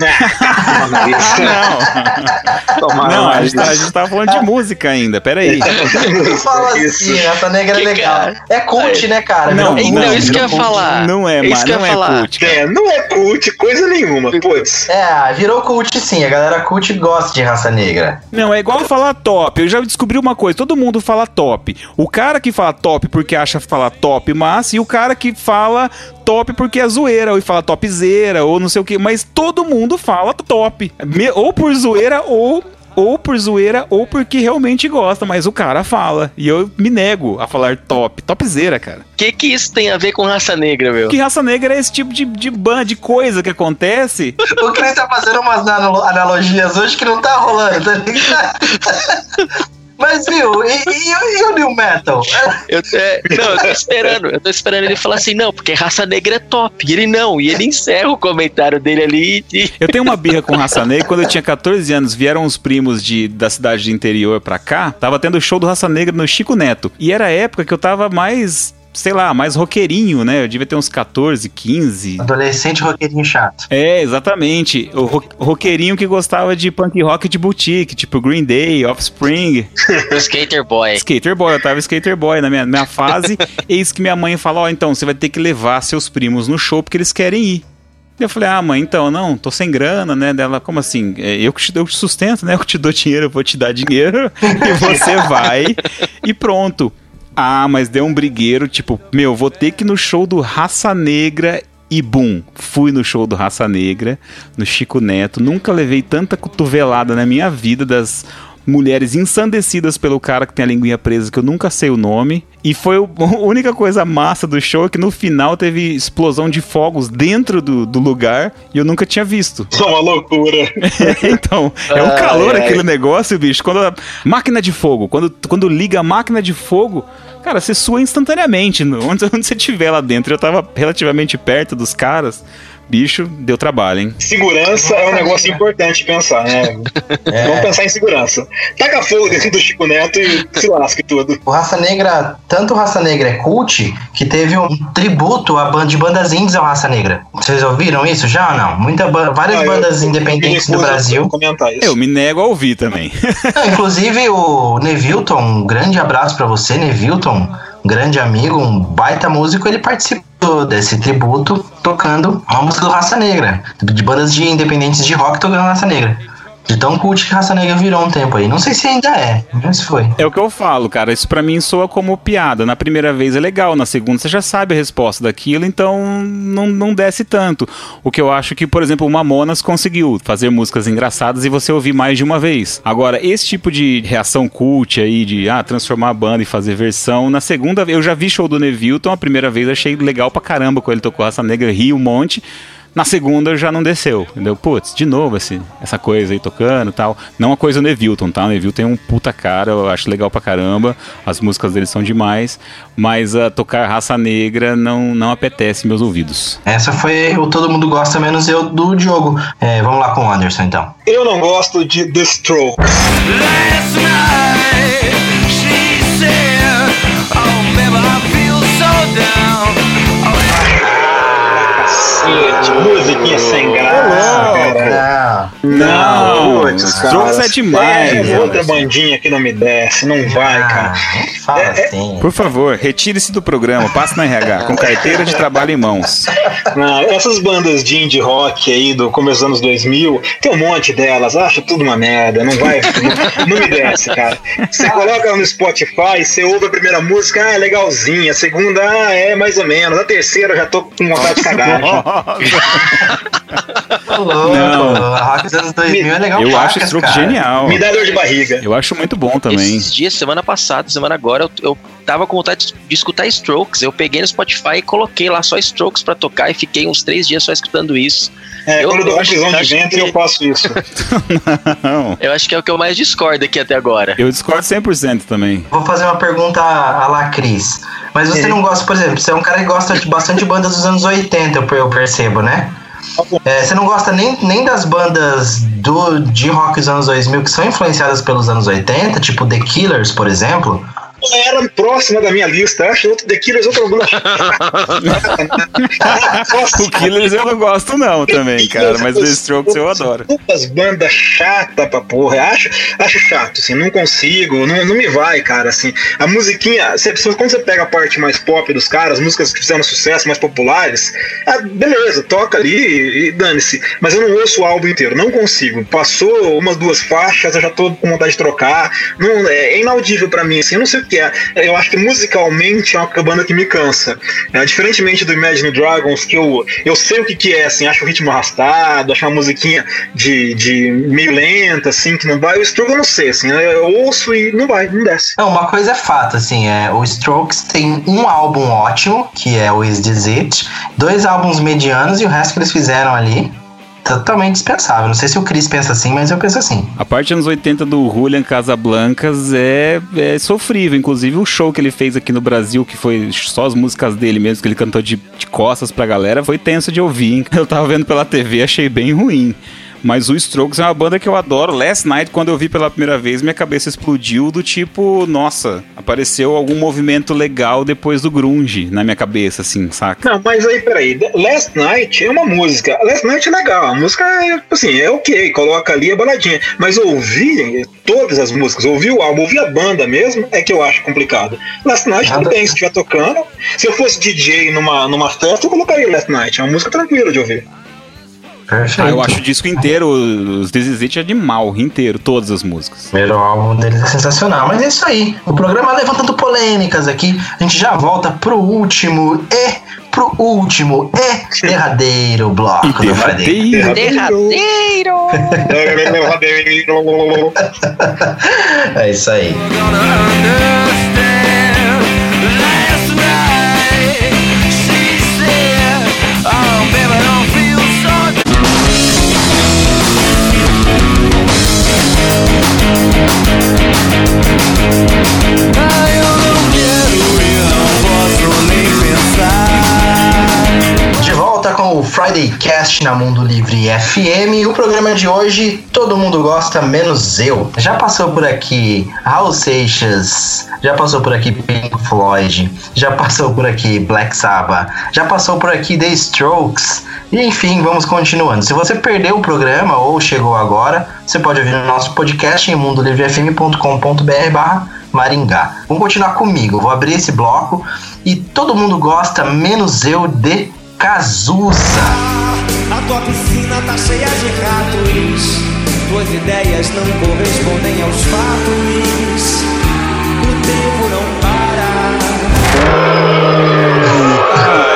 Não, a gente, tá, a gente tava falando de música ainda, peraí. Não fala assim, essa negra é legal. É cult, né, cara? Não, Então, cult. isso que eu ia falar. Não é, Isso mas não ia é falar. cult. É, não é cult, coisa nenhuma. Putz. É, virou cult sim, a galera cult gosta de raça negra. Não, é igual falar top. Eu já descobri uma coisa: todo mundo fala top. O cara que fala top porque acha falar top massa, e o cara que fala top porque é zoeira, ou fala topzera, ou não sei o que. Mas todo mundo fala top. Me- Ou por zoeira, ou. Ou por zoeira, ou porque realmente gosta, mas o cara fala. E eu me nego a falar top. Topzera, cara. O que, que isso tem a ver com raça negra, meu? Que raça negra é esse tipo de, de ban, de coisa que acontece. O Cris tá fazendo umas analo- analogias hoje que não tá rolando, tá ligado? Mas viu, e, e- e o New Metal? Eu, é, não, eu tô esperando, eu tô esperando ele falar assim, não, porque raça negra é top. E ele não, e ele encerra o comentário dele ali e. Eu tenho uma birra com Raça Negra. Quando eu tinha 14 anos, vieram os primos de, da cidade de interior pra cá. Tava tendo show do Raça Negra no Chico Neto. E era a época que eu tava mais, sei lá, mais roqueirinho, né? Eu devia ter uns 14, 15. Adolescente roqueirinho chato. É, exatamente. O ro- roqueirinho que gostava de punk rock de boutique, tipo Green Day, Offspring. Skater Boy. Skater Boy, eu tava Skater Boy na minha, minha fase. Eis que minha mãe falou: Ó, então você vai ter que levar seus primos no show porque eles querem ir. E eu falei: Ah, mãe, então, não, tô sem grana, né? Dela, como assim? É, Eu que te dou sustento, né? Eu que te dou dinheiro, eu vou te dar dinheiro e você vai e pronto. Ah, mas deu um brigueiro, tipo, meu, vou ter que ir no show do Raça Negra e bum, fui no show do Raça Negra, no Chico Neto. Nunca levei tanta cotovelada na minha vida das mulheres ensandecidas pelo cara que tem a linguinha presa, que eu nunca sei o nome. E foi o- a única coisa massa do show é que no final teve explosão de fogos dentro do, do lugar e eu nunca tinha visto. Isso é uma loucura. então, é um Ai, calor ai. aquele negócio, bicho. Quando a máquina de fogo, quando, quando liga a máquina de fogo, cara, você sua instantaneamente. Onde, onde você estiver lá dentro, eu tava relativamente perto dos caras. Bicho, deu trabalho, hein? Segurança é um negócio importante pensar, né? Vamos pensar em segurança. Taca fogo dentro do Chico Neto e se lasque tudo. O Raça Negra, tanto o Raça Negra é cult, que teve um tributo a banda de bandas indies ao Raça Negra. Vocês ouviram isso já ou não? Muita ba- várias Ah, bandas eu- independentes eu- do Brasil. eu comentar isso. Eu me nego a ouvir também. Não, inclusive o Nevilton, um grande abraço pra você, Nevilton, um grande amigo, um baita músico, ele participou desse tributo tocando uma música do Raça Negra, de bandas de independentes de rock tocando Raça Negra. De tão cult que Raça Negra virou um tempo aí. Não sei se ainda é, mas foi. É o que eu falo, cara. Isso pra mim soa como piada. Na primeira vez é legal, na segunda você já sabe a resposta daquilo, então não, não desce tanto. O que eu acho que, por exemplo, o Mamonas conseguiu fazer músicas engraçadas e você ouvir mais de uma vez. Agora, esse tipo de reação cult aí, de ah, transformar a banda e fazer versão, na segunda eu já vi show do Nevilton, a primeira vez achei legal pra caramba quando ele tocou Raça Negra, ri um monte. Na segunda já não desceu, entendeu? Putz, de novo esse, essa coisa aí tocando e tal. Não a coisa do Nevilton, tá? O Nevilton tem um puta cara, eu acho legal pra caramba. As músicas dele são demais. Mas a tocar raça negra não, não apetece meus ouvidos. Essa foi o Todo Mundo Gosta, menos eu, do Diogo. É, vamos lá com o Anderson, então. Eu não gosto de The Strokes. Last night she said, Oh, baby, I feel so down. Cacete, musiquinha sem graça, cara. Não. putz, Strokes cara. é demais, É, outra bandinha que não me desce, não vai, cara. Ah, fala É, é- assim. Por favor, retire-se do programa, passe na RH, com carteira de trabalho em mãos. Não, essas bandas de indie rock aí do começo dos anos 2000, tem um monte delas, acho tudo uma merda, não vai, não, não me desce, cara. Você coloca no Spotify, você ouve a primeira música, ah, é legalzinha, a segunda, ah, é mais ou menos, a terceira eu já tô com vontade de cagar. Não. Dos anos 2000 é legal Eu acho Strokes cara. genial. Me dá dor de barriga. Eu acho muito bom também. Esses dias, semana passada, semana agora, eu, eu tava com vontade de escutar Strokes. Eu peguei no Spotify e coloquei lá só Strokes pra tocar e fiquei uns três dias só escutando isso. É, Eu- quando eu dou eu uma acho- prisão de acho ventre, que- eu faço isso. Não. Eu acho que é o que eu mais discordo aqui até agora. Eu discordo 100% também. Vou fazer uma pergunta a la Cris. Mas você não gosta, por exemplo, você é um cara que gosta de bastante bandas dos anos 80, eu eu percebo, né? É, você não gosta nem, nem das bandas do, de rock dos anos 2000 que são influenciadas pelos anos 80, tipo The Killers, por exemplo? Era próxima da minha lista, acho outro The Killers, outro banda. O Killers eu não gosto não também, cara, mas o Strokes eu adoro. Duas bandas chata pra porra. Acho, acho chato, assim, não consigo, não, não me vai, cara, assim. A musiquinha, você- quando você pega a parte mais pop dos caras, as músicas que fizeram sucesso, mais populares, ah, beleza, toca ali e, e dane-se. Mas eu não ouço o álbum inteiro, não consigo. Passou umas duas faixas, eu já tô com vontade de trocar. Não, é, é inaudível pra mim, assim, eu não sei que é. Eu acho que musicalmente é uma banda que me cansa. É, diferentemente do Imagine Dragons, que eu, eu sei o que, que é, assim, acho o ritmo arrastado, acho uma musiquinha de, de meio lenta, assim, que não vai. O Struggle eu não sei, assim, eu ouço e não vai, não desce. Não, uma coisa é fato, assim, é, o Strokes tem um álbum ótimo, que é o Is This It, dois álbuns medianos e o resto que eles fizeram ali, totalmente dispensável. Não sei se o Chris pensa assim, mas eu penso assim. A parte anos 80 do Julian Casablancas é, é sofrível. Inclusive o show que ele fez aqui no Brasil, que foi só as músicas dele mesmo, que ele cantou de, de costas pra galera, foi tenso de ouvir. Eu tava vendo pela TV, achei bem ruim. Mas o Strokes é uma banda que eu adoro. Last Night, quando eu vi pela primeira vez, minha cabeça explodiu do tipo, nossa, apareceu algum movimento legal depois do grunge na minha cabeça, assim, saca? Não, mas aí, peraí. Last Night é uma música. Last Night é legal. A música é, assim, é ok. Coloca ali a baladinha. Mas ouvir todas as músicas, ouvir o álbum, ouvir a banda mesmo, é que eu acho complicado. Last Night tudo Nada- bem, se estiver tocando. Se eu fosse DJ numa, numa festa, eu colocaria Last Night. É uma música tranquila de ouvir. Perfeito. Ah, eu acho o disco inteiro, os This é animal, inteiro, todas as músicas. O primeiro álbum deles é sensacional. Mas é isso aí. O programa levantando polêmicas aqui. A gente já volta pro último e pro último e derradeiro bloco do Friday. Derradeiro. Derradeiro! É isso aí. O Friday Cast na Mundo Livre FM. O programa de hoje todo mundo gosta, menos eu. Já passou por aqui Raul Seixas, já passou por aqui Pink Floyd, já passou por aqui Black Sabbath, já passou por aqui The Strokes. E enfim, vamos continuando. Se você perdeu o programa ou chegou agora, você pode ouvir no nosso podcast em mundolivrefm.com.br barra Maringá. Vamos continuar comigo. Vou abrir esse bloco e todo mundo gosta, menos eu, de Cazuza. A tua piscina tá cheia de ratos. Tu Suas ideias não correspondem aos fatos. O tempo não para.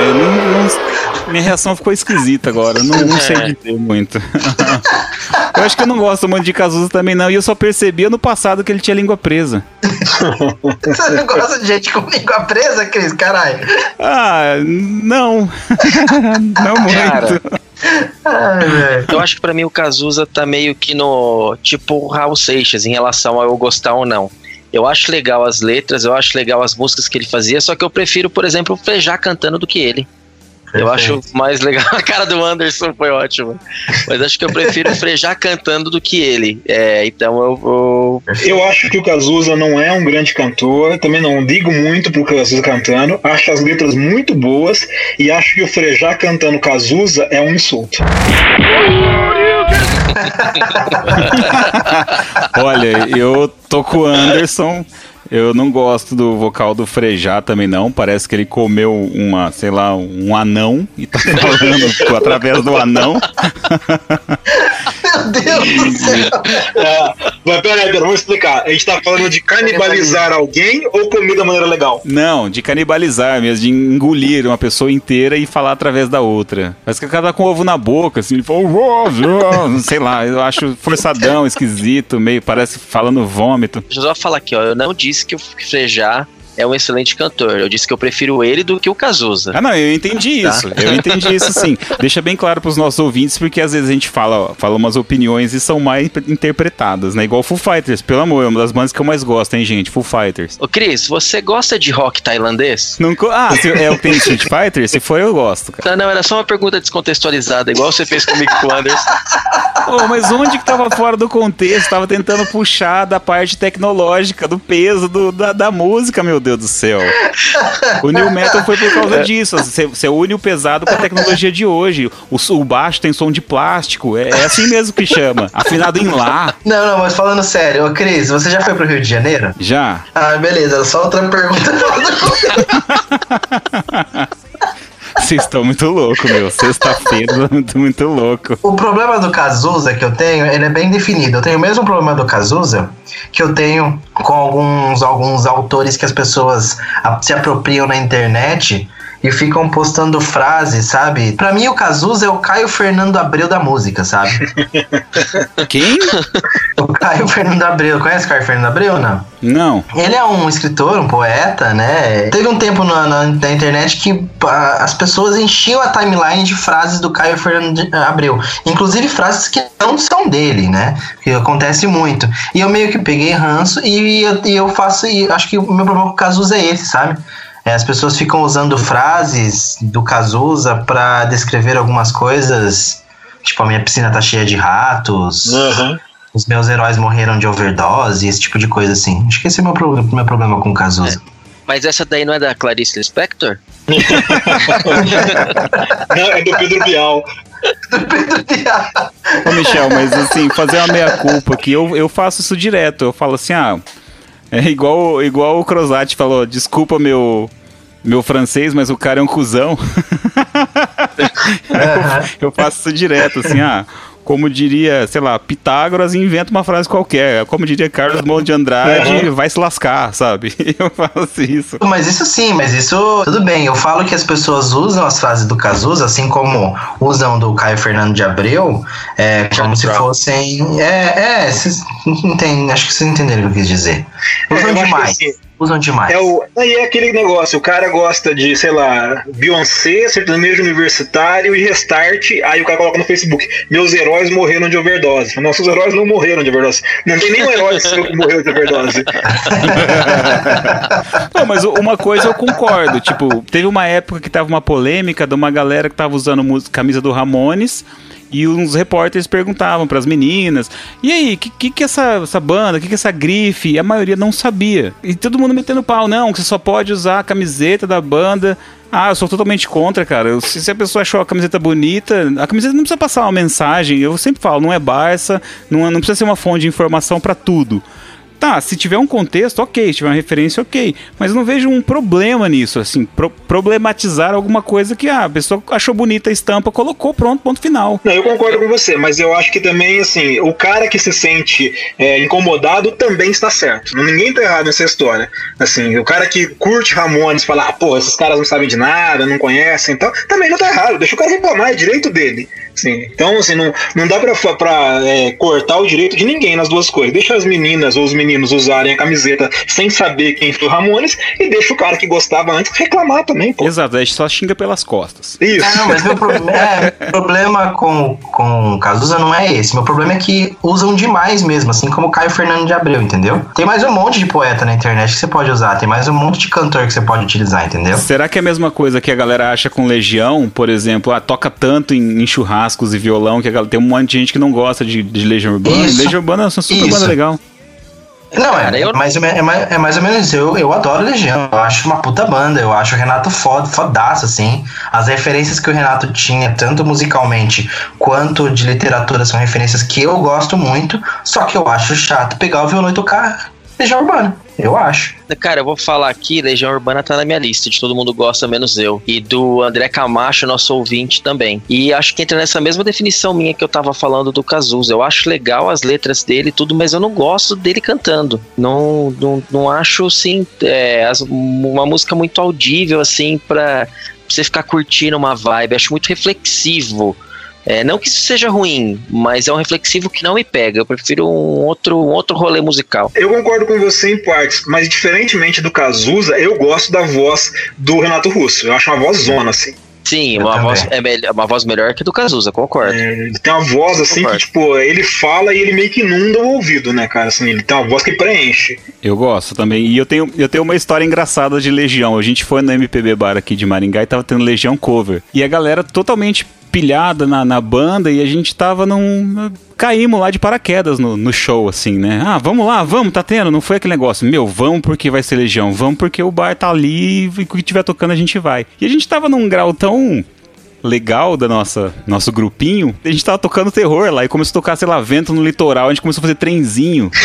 Eu não- não- minha reação ficou esquisita agora. Não, não sei dizer muito. eu acho que eu não gosto muito de Cazuza também, não. E eu só percebi ano passado que ele tinha língua presa. Você não gosta de gente com língua presa, Cris? Caralho. Ah, não. não muito. Cara, eu acho que pra mim o Cazuza tá meio que no tipo o Raul Seixas em relação a eu gostar ou não. Eu acho legal as letras, eu acho legal as músicas que ele fazia, só que eu prefiro, por exemplo, o Frejá cantando do que ele. Eu acho mais legal. A cara do Anderson foi ótima. Mas acho que eu prefiro o Frejá cantando do que ele. É, então eu, eu Eu acho que o Cazuza não é um grande cantor, também não ligo muito pro Cazuza cantando, acho as letras muito boas e acho que o Frejá cantando Cazuza é um insulto. Olha, eu tô com o Anderson. Eu não gosto do vocal do Frejá também não. Parece que ele comeu uma, sei lá, um anão e tá falando através do anão. Meu Deus do céu. É, mas peraí, pera, vamos explicar. A gente tá falando de canibalizar alguém ou comer da maneira legal? Não, de canibalizar mesmo, de engolir uma pessoa inteira e falar através da outra. Parece que o cara tá com ovo na boca, assim, ele fala, "Oh, oh", sei lá, eu acho forçadão, esquisito, meio, parece falando vômito. Deixa eu só falar aqui, ó. Eu não disse que o Frejá é um excelente cantor. Eu disse que eu prefiro ele do que o Cazuza. Ah, não, eu entendi Tá. isso. Eu entendi isso sim. Deixa bem claro pros nossos ouvintes, porque às vezes a gente fala, fala umas opiniões e são mais interpretadas, né? Igual Foo Fighters, pelo amor, é uma das bandas que eu mais gosto, hein, gente? Foo Fighters. Ô, Cris, você gosta de rock tailandês? Não co- ah, se- é o tem Street Fighter? Se for, eu gosto, cara. Não, não, era só uma pergunta descontextualizada, igual você fez comigo com o Anderson. Ô, mas onde que tava fora do contexto? Tava tentando puxar da parte tecnológica, do peso do- da, da música, meu Deus do céu. O New Metal foi por causa disso. Você, une o pesado com a tecnologia de hoje. O, o baixo tem som de plástico. É, é assim mesmo que chama. Afinado em lá. Não, não, mas falando sério, ô Cris, você já foi pro Rio de Janeiro? Já. Ah, beleza, só outra pergunta. Vocês estão muito loucos, meu. Sexta-feira, muito, muito louco. O problema do Cazuza que eu tenho, ele é bem definido. Eu tenho o mesmo problema do Cazuza que eu tenho com alguns, alguns autores que as pessoas se apropriam na internet e ficam postando frases, sabe? Pra mim, o Cazuza é o Caio Fernando Abreu da música, sabe? Quem? O Caio Fernando Abreu. Conhece o Caio Fernando Abreu, não? Não. Ele é um escritor, um poeta, né? Teve um tempo na, na- na internet que ah, as pessoas enchiam a timeline de frases do Caio Fernando de- Abreu. Inclusive frases que não são dele, né? Que acontece muito. E eu meio que peguei ranço e, eu- e eu faço. E acho que o meu problema com o Cazuza é esse, sabe? É, as pessoas ficam usando frases do Cazuza pra descrever algumas coisas. Tipo, a minha piscina tá cheia de ratos. Os meus heróis morreram de overdose, esse tipo de coisa assim. Acho que esse é o meu, pro- meu problema com o Cazuza. Mas essa daí não é da Clarice Lispector? Não, é do Pedro Bial. Ô, Michel, mas assim, fazer uma meia-culpa aqui, eu, eu faço isso direto. Eu falo assim, ah, é igual, igual o Crozati falou, desculpa meu, meu francês, mas o cara é um cuzão. eu, eu faço isso direto, assim, ah, como diria, sei lá, Pitágoras inventa uma frase qualquer. Como diria Carlos Monte de Andrade, vai se lascar, sabe? Eu faço isso. Mas isso sim, mas isso tudo bem. Eu falo que as pessoas usam as frases do Cazuza, assim como usam do Caio Fernando de Abreu, é, como se fossem. É, é, vocês entendem, acho que vocês entenderam o que eu quis dizer. É, Usam que demais. Usam demais. É, o, aí é aquele negócio, o cara gosta de, sei lá, Beyoncé, sertanejo universitário e restart, aí o cara coloca no Facebook, meus heróis morreram de overdose. Nossos heróis não morreram de overdose. Não tem nenhum herói seu que morreu de overdose. Não, mas uma coisa eu concordo. Tipo, teve uma época que tava uma polêmica de uma galera que tava usando camisa do Ramones. E uns repórteres perguntavam pras meninas: E aí, que que, que essa, essa banda, que que essa grife? E a maioria não sabia. E todo mundo metendo pau: Não, que você só pode usar a camiseta da banda. Ah, eu sou totalmente contra, cara. Se, se a pessoa achou a camiseta bonita, a camiseta não precisa passar uma mensagem. Eu sempre falo: não é Barça, não, é- não precisa ser uma fonte de informação pra tudo. Tá, se tiver um contexto, ok, se tiver uma referência, ok. Mas eu não vejo um problema nisso, assim, pro- problematizar alguma coisa que ah, a pessoa achou bonita a estampa, colocou, pronto, ponto final. Não, eu concordo com você, mas eu acho que também, assim, o cara que se sente é, incomodado também está certo. Ninguém tá errado nessa história. Assim, o cara que curte Ramones fala, ah, pô, esses caras não sabem de nada, não conhecem, então, também não tá errado. Deixa o cara reclamar, é direito dele. Assim, então, assim, não, não dá pra, pra é, cortar o direito de ninguém nas duas coisas. Deixa as meninas ou os meninos usarem a camiseta sem saber quem foi o Ramones e deixa o cara que gostava antes reclamar também, pô. Exato, a gente só xinga pelas costas. Isso. É, não, mas meu problema, é, problema com, com Cazuza não é esse. Meu problema é que usam demais mesmo, assim como Caio Fernando de Abreu, entendeu? Tem mais um monte de poeta na internet que você pode usar, tem mais um monte de cantor que você pode utilizar, entendeu? Será que é a mesma coisa que a galera acha com Legião, por exemplo, ah, toca tanto em, em churrascos e violão que tem um monte de gente que não gosta de, de Legião Urbana. Isso. Legião Urbana é uma super banda legal. Não, é, é, mais, é, mais, é mais ou menos isso. Eu, eu adoro Legião. Eu acho uma puta banda. Eu acho o Renato foda, fodaço, assim. As referências que o Renato tinha, tanto musicalmente quanto de literatura, são referências que eu gosto muito. Só que eu acho chato pegar o violão e tocar Legião Urbana. Eu acho. Cara, eu vou falar aqui, Legião Urbana tá na minha lista, de todo mundo gosta, menos eu. E do André Camacho, nosso ouvinte também. E acho que entra nessa mesma definição minha que eu tava falando do Cazuza. Eu acho legal as letras dele e tudo, mas eu não gosto dele cantando. Não, não, não acho, assim, é, uma música muito audível, assim, pra você ficar curtindo uma vibe. Acho muito reflexivo. É, não que isso seja ruim, mas é um reflexivo que não me pega. Eu prefiro um outro, um outro rolê musical. Eu concordo com você em partes, mas diferentemente do Cazuza, eu gosto da voz do Renato Russo. Eu acho uma voz zona, assim. Sim, Eu uma também. voz, é melhor, uma voz melhor que a do Cazuza, concordo. É, ele tem uma voz assim Concordo. que, tipo, ele fala e ele meio que inunda o ouvido, né, cara? Assim, ele tem uma voz que preenche. Eu gosto também. E eu tenho, eu tenho uma história engraçada de Legião. A gente foi no MPB Bar aqui de Maringá e tava tendo Legião cover. E a galera totalmente pilhada na, na banda e a gente tava num. Caímos lá de paraquedas no, no show, assim, né? Ah, vamos lá, vamos, tá tendo. Não foi aquele negócio, meu, vamos porque vai ser Legião, vamos porque o bar tá ali e o que tiver tocando a gente vai. E a gente tava num grau tão legal da nossa nosso grupinho, a gente tava tocando terror lá e começou a tocar, sei lá, vento no litoral, a gente começou a fazer trenzinho.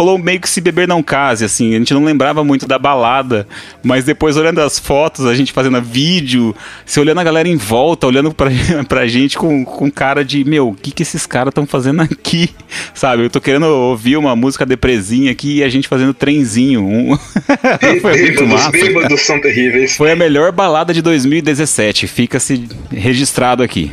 Rolou meio que se beber não case, assim, a gente não lembrava muito da balada, mas depois olhando as fotos, a gente fazendo vídeo, se olhando a galera em volta, olhando pra, pra gente com, com cara de, meu, o que que esses caras estão fazendo aqui? Sabe, eu tô querendo ouvir uma música depresinha aqui e a gente fazendo trenzinho. Um... Foi muito Bêbados, massa. bêbados são terríveis. Foi a melhor balada de 2017, fica-se registrado aqui.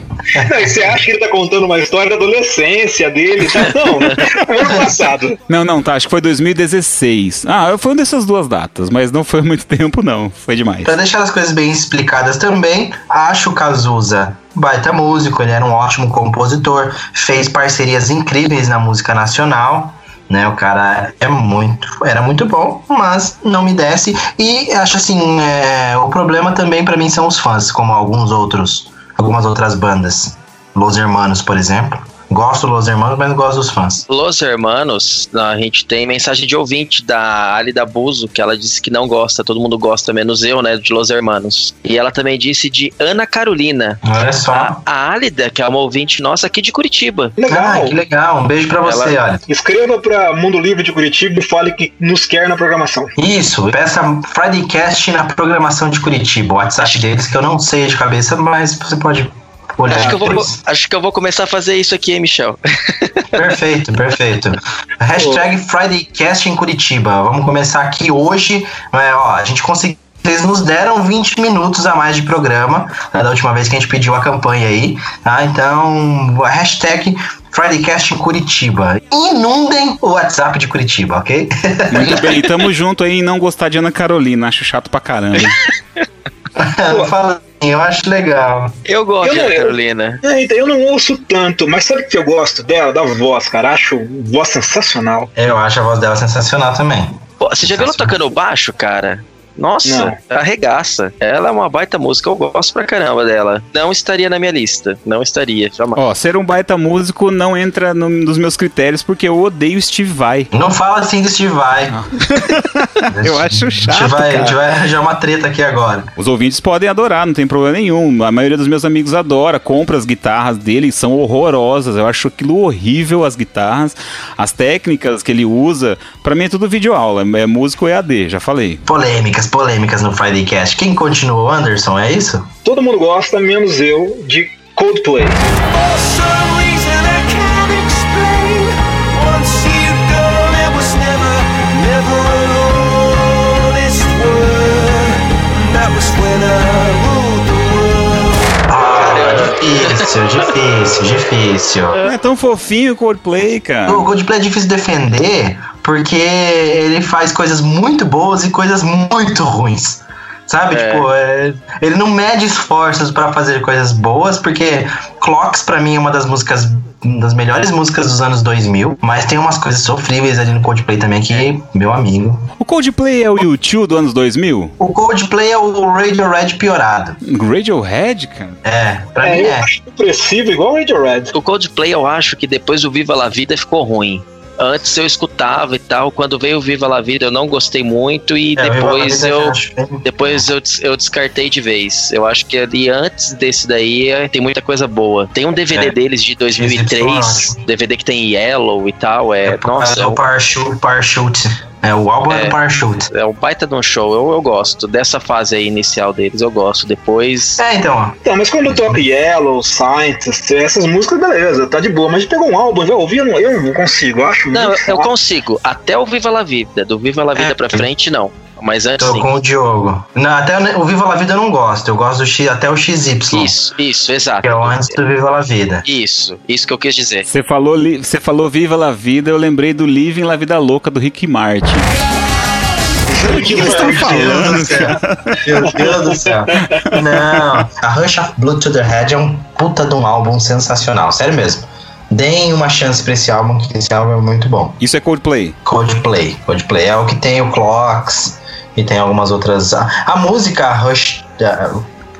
Não, e você acha que ele tá contando uma história da adolescência dele? Tá? Não, ano passado. Não, não, tá, acho que foi 2016. Ah, foi uma dessas duas datas, mas não foi muito tempo, não. Foi demais. Pra deixar as coisas bem explicadas também, acho Cazuza baita músico, ele era um ótimo compositor, fez parcerias incríveis na música nacional. Né, o cara é muito, era muito bom, mas não me desce. E acho assim, é, o problema também pra mim são os fãs, como alguns outros, algumas outras bandas. Los Hermanos, por exemplo. Gosto dos Los Hermanos, mas não gosto dos fãs. Los Hermanos, a gente tem mensagem de ouvinte da Alida Buzo, que ela disse que não gosta, todo mundo gosta, menos eu, né, de Los Hermanos. E ela também disse de Ana Carolina. Olha só. A, a Alida, que é uma ouvinte nossa aqui de Curitiba. Legal. Ah, que legal. Um beijo pra você, Ela- olha. Escreva pra Mundo Livre de Curitiba e fale que nos quer na programação. Isso, peça Friday Cast na programação de Curitiba. O WhatsApp deles, que eu não sei de cabeça, mas você pode olhar Acho que, eu vou, acho que eu vou começar a fazer isso aqui, hein, Michel. Perfeito, perfeito. Hashtag FridayCast em Curitiba. Vamos começar aqui hoje. É, ó, a gente conseguiu. Eles nos deram 20 minutos a mais de programa né, da última vez que a gente pediu a campanha aí. Tá? Então, a hashtag FridayCast em Curitiba. Inundem o WhatsApp de Curitiba, ok? Muito bem, tamo junto aí em não gostar de Ana Carolina, acho chato pra caramba. Fala assim, eu acho legal. Eu gosto Eu de não- eu- Carolina. É, então eu não ouço tanto, mas sabe o que eu gosto dela? Da voz, cara. Acho voz sensacional. Eu acho a voz dela sensacional também. Pô, você já viu ela tocando baixo, cara? Nossa, Não. arregaça. Ela é uma baita música, eu gosto pra caramba dela. Não estaria na minha lista. Não estaria, jamais. Ó, ser um baita músico não entra no- nos meus critérios porque eu odeio Steve Vai. Não fala assim do Steve Vai. Eu acho A gente chato, vai, a gente cara. vai arranjar uma treta aqui agora. Os ouvintes podem adorar, não tem problema nenhum. A maioria dos meus amigos adora, compra as guitarras dele, são horrorosas. Eu acho aquilo horrível, as guitarras. As técnicas que ele usa, pra mim é tudo videoaula. É músico EAD, já falei. Polêmicas, polêmicas no Friday Cast. Quem continuou, Anderson? É isso? Todo mundo gosta, menos eu, de Coldplay. Ah, difícil, difícil, difícil. Não é tão fofinho o Coldplay, cara. O Coldplay é difícil defender porque ele faz coisas muito boas e coisas muito ruins. Sabe? É. Tipo, é, ele não mede esforços pra fazer coisas boas, porque Clocks pra mim é uma das músicas, uma das melhores músicas dos anos 2000, mas tem umas coisas sofríveis ali no Coldplay também que, meu amigo. O Coldplay é o YouTube do anos 2000? O Coldplay é o Radiohead piorado. Radiohead, cara? É, pra mim É, eu é. acho depressivo igual o Radiohead. O Coldplay eu acho que depois do Viva La Vida ficou ruim. Antes eu escutava e tal, quando veio o Viva La Vida eu não gostei muito e É, depois eu depois eu, eu descartei de vez. Eu acho que ali antes desse daí é, tem muita coisa boa. Tem um DVD É. deles de Esse 2003, é DVD que tem Yellow e tal, é, É, nossa, é um, Parachute. É, o álbum é, É. do Parachute. é um baita de um show. Eu, eu gosto dessa fase aí inicial deles, eu gosto. Depois É, então. Então, mas quando toca Yellow, Scientist, essas músicas, beleza, tá de boa. Mas pegou um álbum, já ouvi, eu não, eu não consigo, eu acho Não, muito eu chato. consigo. Até o Viva La Vida. Do Viva La Vida É, pra frente, não. Mas antes Tô sim. com o Diogo. Não, até o Viva La Vida eu não gosto. Eu gosto do X, até o XY. Isso, isso, exato. Que é o antes do Viva La Vida. Isso, isso que eu quis dizer. Você falou, você falou Viva La Vida, eu lembrei do Living La Vida Louca do Rick Martin. O que eles estão falando, cara? Meu Deus do céu. Não. A Rush of Blood to the Head é um puta de um álbum sensacional. Sério mesmo. Deem uma chance pra esse álbum, que esse álbum é muito bom. Isso é Coldplay. Coldplay. Coldplay é o que tem o Clocks e tem algumas outras. A, a música a Rush.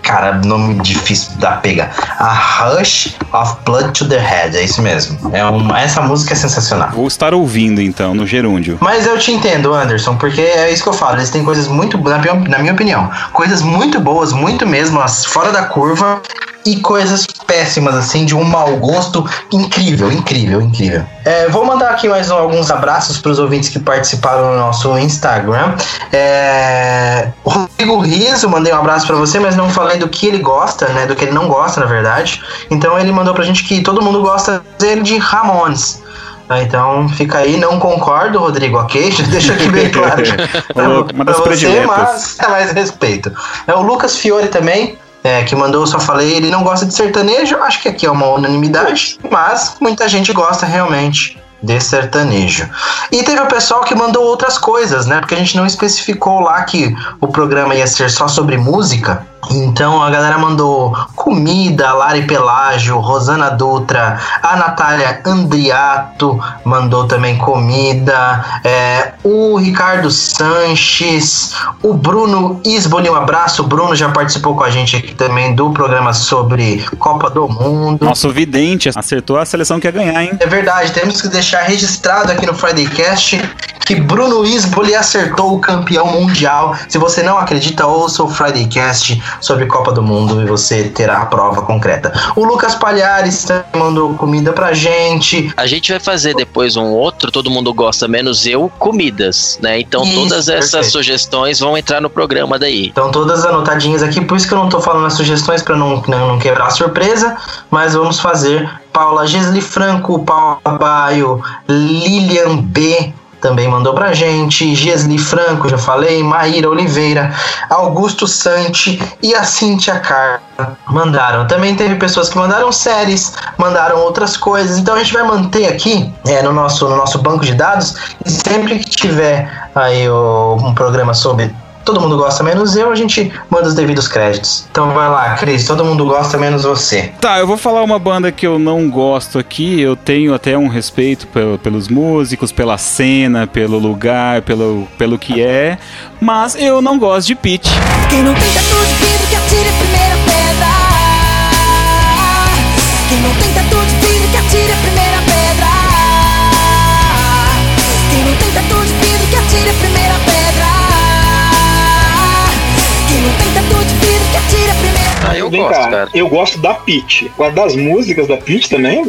cara, nome difícil da pega. A Rush of Blood to the Head, é isso mesmo. É uma, essa música é sensacional. Vou estar ouvindo então, no gerúndio. Mas eu te entendo, Anderson, porque é isso que eu falo. Eles têm coisas muito, na minha, na minha opinião, coisas muito boas, muito mesmo, as fora da curva, e coisas péssimas, assim, de um mau gosto incrível, incrível, incrível. É, vou mandar aqui mais alguns abraços para os ouvintes que participaram no nosso Instagram. É, o Rodrigo Riso, mandei um abraço para você, mas não falei do que ele gosta, né? Do que ele não gosta, na verdade. Então ele mandou pra gente que todo mundo gosta dele de Ramones. Ah, Então fica aí, não concordo, Rodrigo, ok? Deixa aqui bem claro. Uma das pra você, prediletas. mas é mais respeito. É o Lucas Fiore também, é, que mandou, só falei, ele não gosta de sertanejo, acho que aqui é uma unanimidade, mas muita gente gosta realmente de sertanejo. E teve o pessoal que mandou outras coisas, né? Porque a gente não especificou lá que o programa ia ser só sobre música. Então a galera mandou comida, Lari Pelágio, Rosana Dutra, a Natália Andriato mandou também comida, é, o Ricardo Sanches, o Bruno Isboli, um abraço, o Bruno já participou com a gente aqui também do programa sobre Copa do Mundo. Nosso vidente acertou a seleção que ia ganhar, hein? É verdade, temos que deixar registrado aqui no Friday Cast que Bruno Isboli acertou o campeão mundial. Se você não acredita, ouça o Friday Cast sobre Copa do Mundo e você terá a prova concreta. O Lucas Palhares também mandou comida pra gente. A gente vai fazer depois um outro, todo mundo gosta, menos eu, comidas, né? Então Isso, todas essas perfeito. sugestões vão entrar no programa daí. Estão todas anotadinhas aqui, por isso que eu não tô falando as sugestões para não, não, não quebrar a surpresa, mas vamos fazer. Paula Gisli Franco, Paula Baio, Lilian B. Também mandou pra gente, Gisli Franco, já falei, Maíra Oliveira, Augusto Santi e a Cíntia Carla mandaram. Também teve pessoas que mandaram séries, mandaram outras coisas. Então a gente vai manter aqui é, no, nosso, no nosso banco de dados e sempre que tiver aí o- um programa sobre todo mundo gosta menos eu, a gente manda os devidos créditos. Então vai lá, Cris, todo mundo gosta menos você. Tá, eu vou falar uma banda que eu não gosto aqui. Eu tenho até um respeito pelo- pelos músicos, pela cena, pelo lugar, pelo, pelo que é. Mas eu não gosto de Pitch. Quem não de vidro que atire eu gosto, cara. eu gosto da Peach. Agora das músicas da Peach também.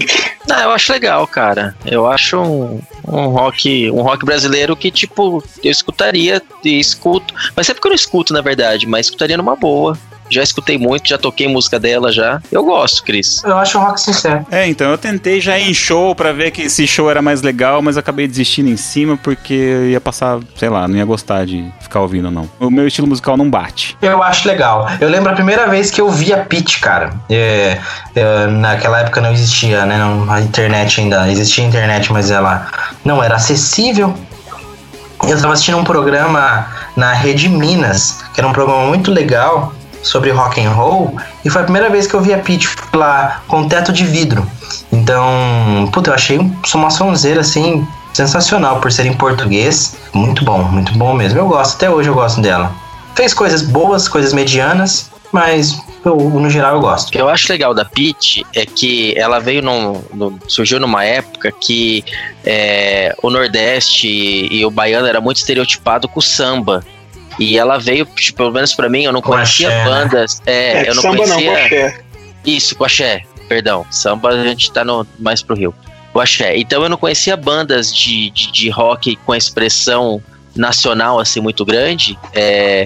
Ah, eu acho legal, cara. Eu acho um, um rock, um rock brasileiro que, tipo, eu escutaria e escuto. Mas sempre que eu não escuto, na verdade, mas escutaria numa boa. Já escutei muito, já toquei música dela já. Eu gosto, Cris. Eu acho o rock sincero. É, então eu tentei já ir em show pra ver que esse show era mais legal, mas acabei desistindo em cima porque ia passar, sei lá, não ia gostar de ficar ouvindo, não. O meu estilo musical não bate. Eu acho legal. Eu lembro a primeira vez que eu vi a Pitch, cara. É, é, naquela época não existia, né? Não, a internet ainda existia internet, mas ela não era acessível. Eu estava assistindo um programa na Rede Minas, que era um programa muito legal sobre rock and roll, e foi a primeira vez que eu vi a Pitch lá com teto de vidro. Então, puta, eu achei uma sonzeira assim sensacional por ser em português. Muito bom, muito bom mesmo. Eu gosto, até hoje eu gosto dela. Fez coisas boas, coisas medianas, mas eu, no geral eu gosto. O que eu acho legal da Pitty é que ela veio num, num- surgiu numa época que é, o Nordeste e, e o baiano era muito estereotipado com o samba. E ela veio, tipo, pelo menos pra mim, eu não Com conhecia axé, né? bandas. É, eu não samba não, conhecia. axé. Isso, com axé, perdão. Samba a gente tá no, mais pro Rio. O axé. Então eu não conhecia bandas de, de, de rock com expressão nacional assim muito grande é,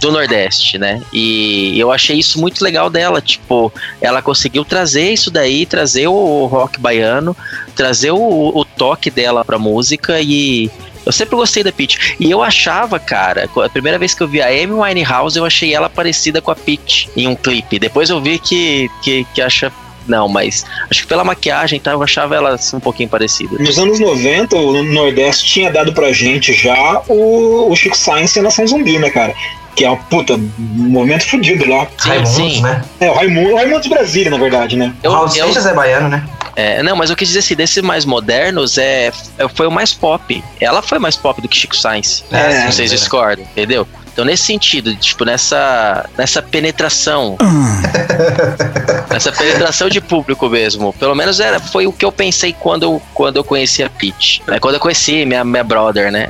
do Nordeste, né? E eu achei isso muito legal dela. Tipo, ela conseguiu trazer isso daí, trazer o, o rock baiano, trazer o, o toque dela pra música e. Eu sempre gostei da Peach. E eu achava, cara, a primeira vez que eu vi a Amy Winehouse, eu achei ela parecida com a Peach em um clipe. Depois eu vi que, que, que acha. Não, mas acho que pela maquiagem e tal, eu achava ela assim, um pouquinho parecida. Nos anos 90, o Nordeste tinha dado pra gente já o, o Chico Science e a Nação Zumbi, né, cara? Que é um puta um momento fudido lá. Raimundos, sim. né? É, o Raimundo, o Raimundo de Brasília, na verdade, né? Eu, Raul eu- Seixas é baiano, né? É, não, mas eu quis dizer assim, desses mais modernos, é, é- foi o mais pop. Ela foi mais pop do que Chico Sainz. É, Vocês sim, é. discordam, entendeu? Então, nesse sentido, tipo, nessa, nessa penetração. nessa penetração de público mesmo. Pelo menos era, foi o que eu pensei quando eu, quando eu conheci a Peach. É, quando eu conheci minha, minha brother, né?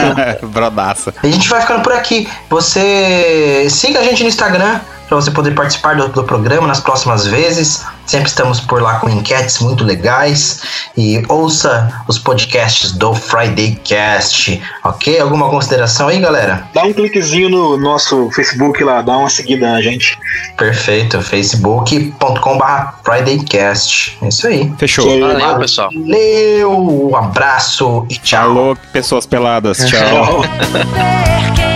Brodaça. E a gente vai ficando por aqui. Você siga a gente no Instagram para você poder participar do, do programa nas próximas vezes. Sempre estamos por lá com enquetes muito legais. E ouça os podcasts do Friday Cast. Ok? Alguma consideração aí, galera? Dá um cliquezinho no nosso Facebook lá, dá uma seguida na gente. Perfeito. facebook.com.br FridayCast. É isso aí. Fechou. Valeu, pessoal. Valeu, um abraço e tchau. Alô, pessoas peladas. Tchau.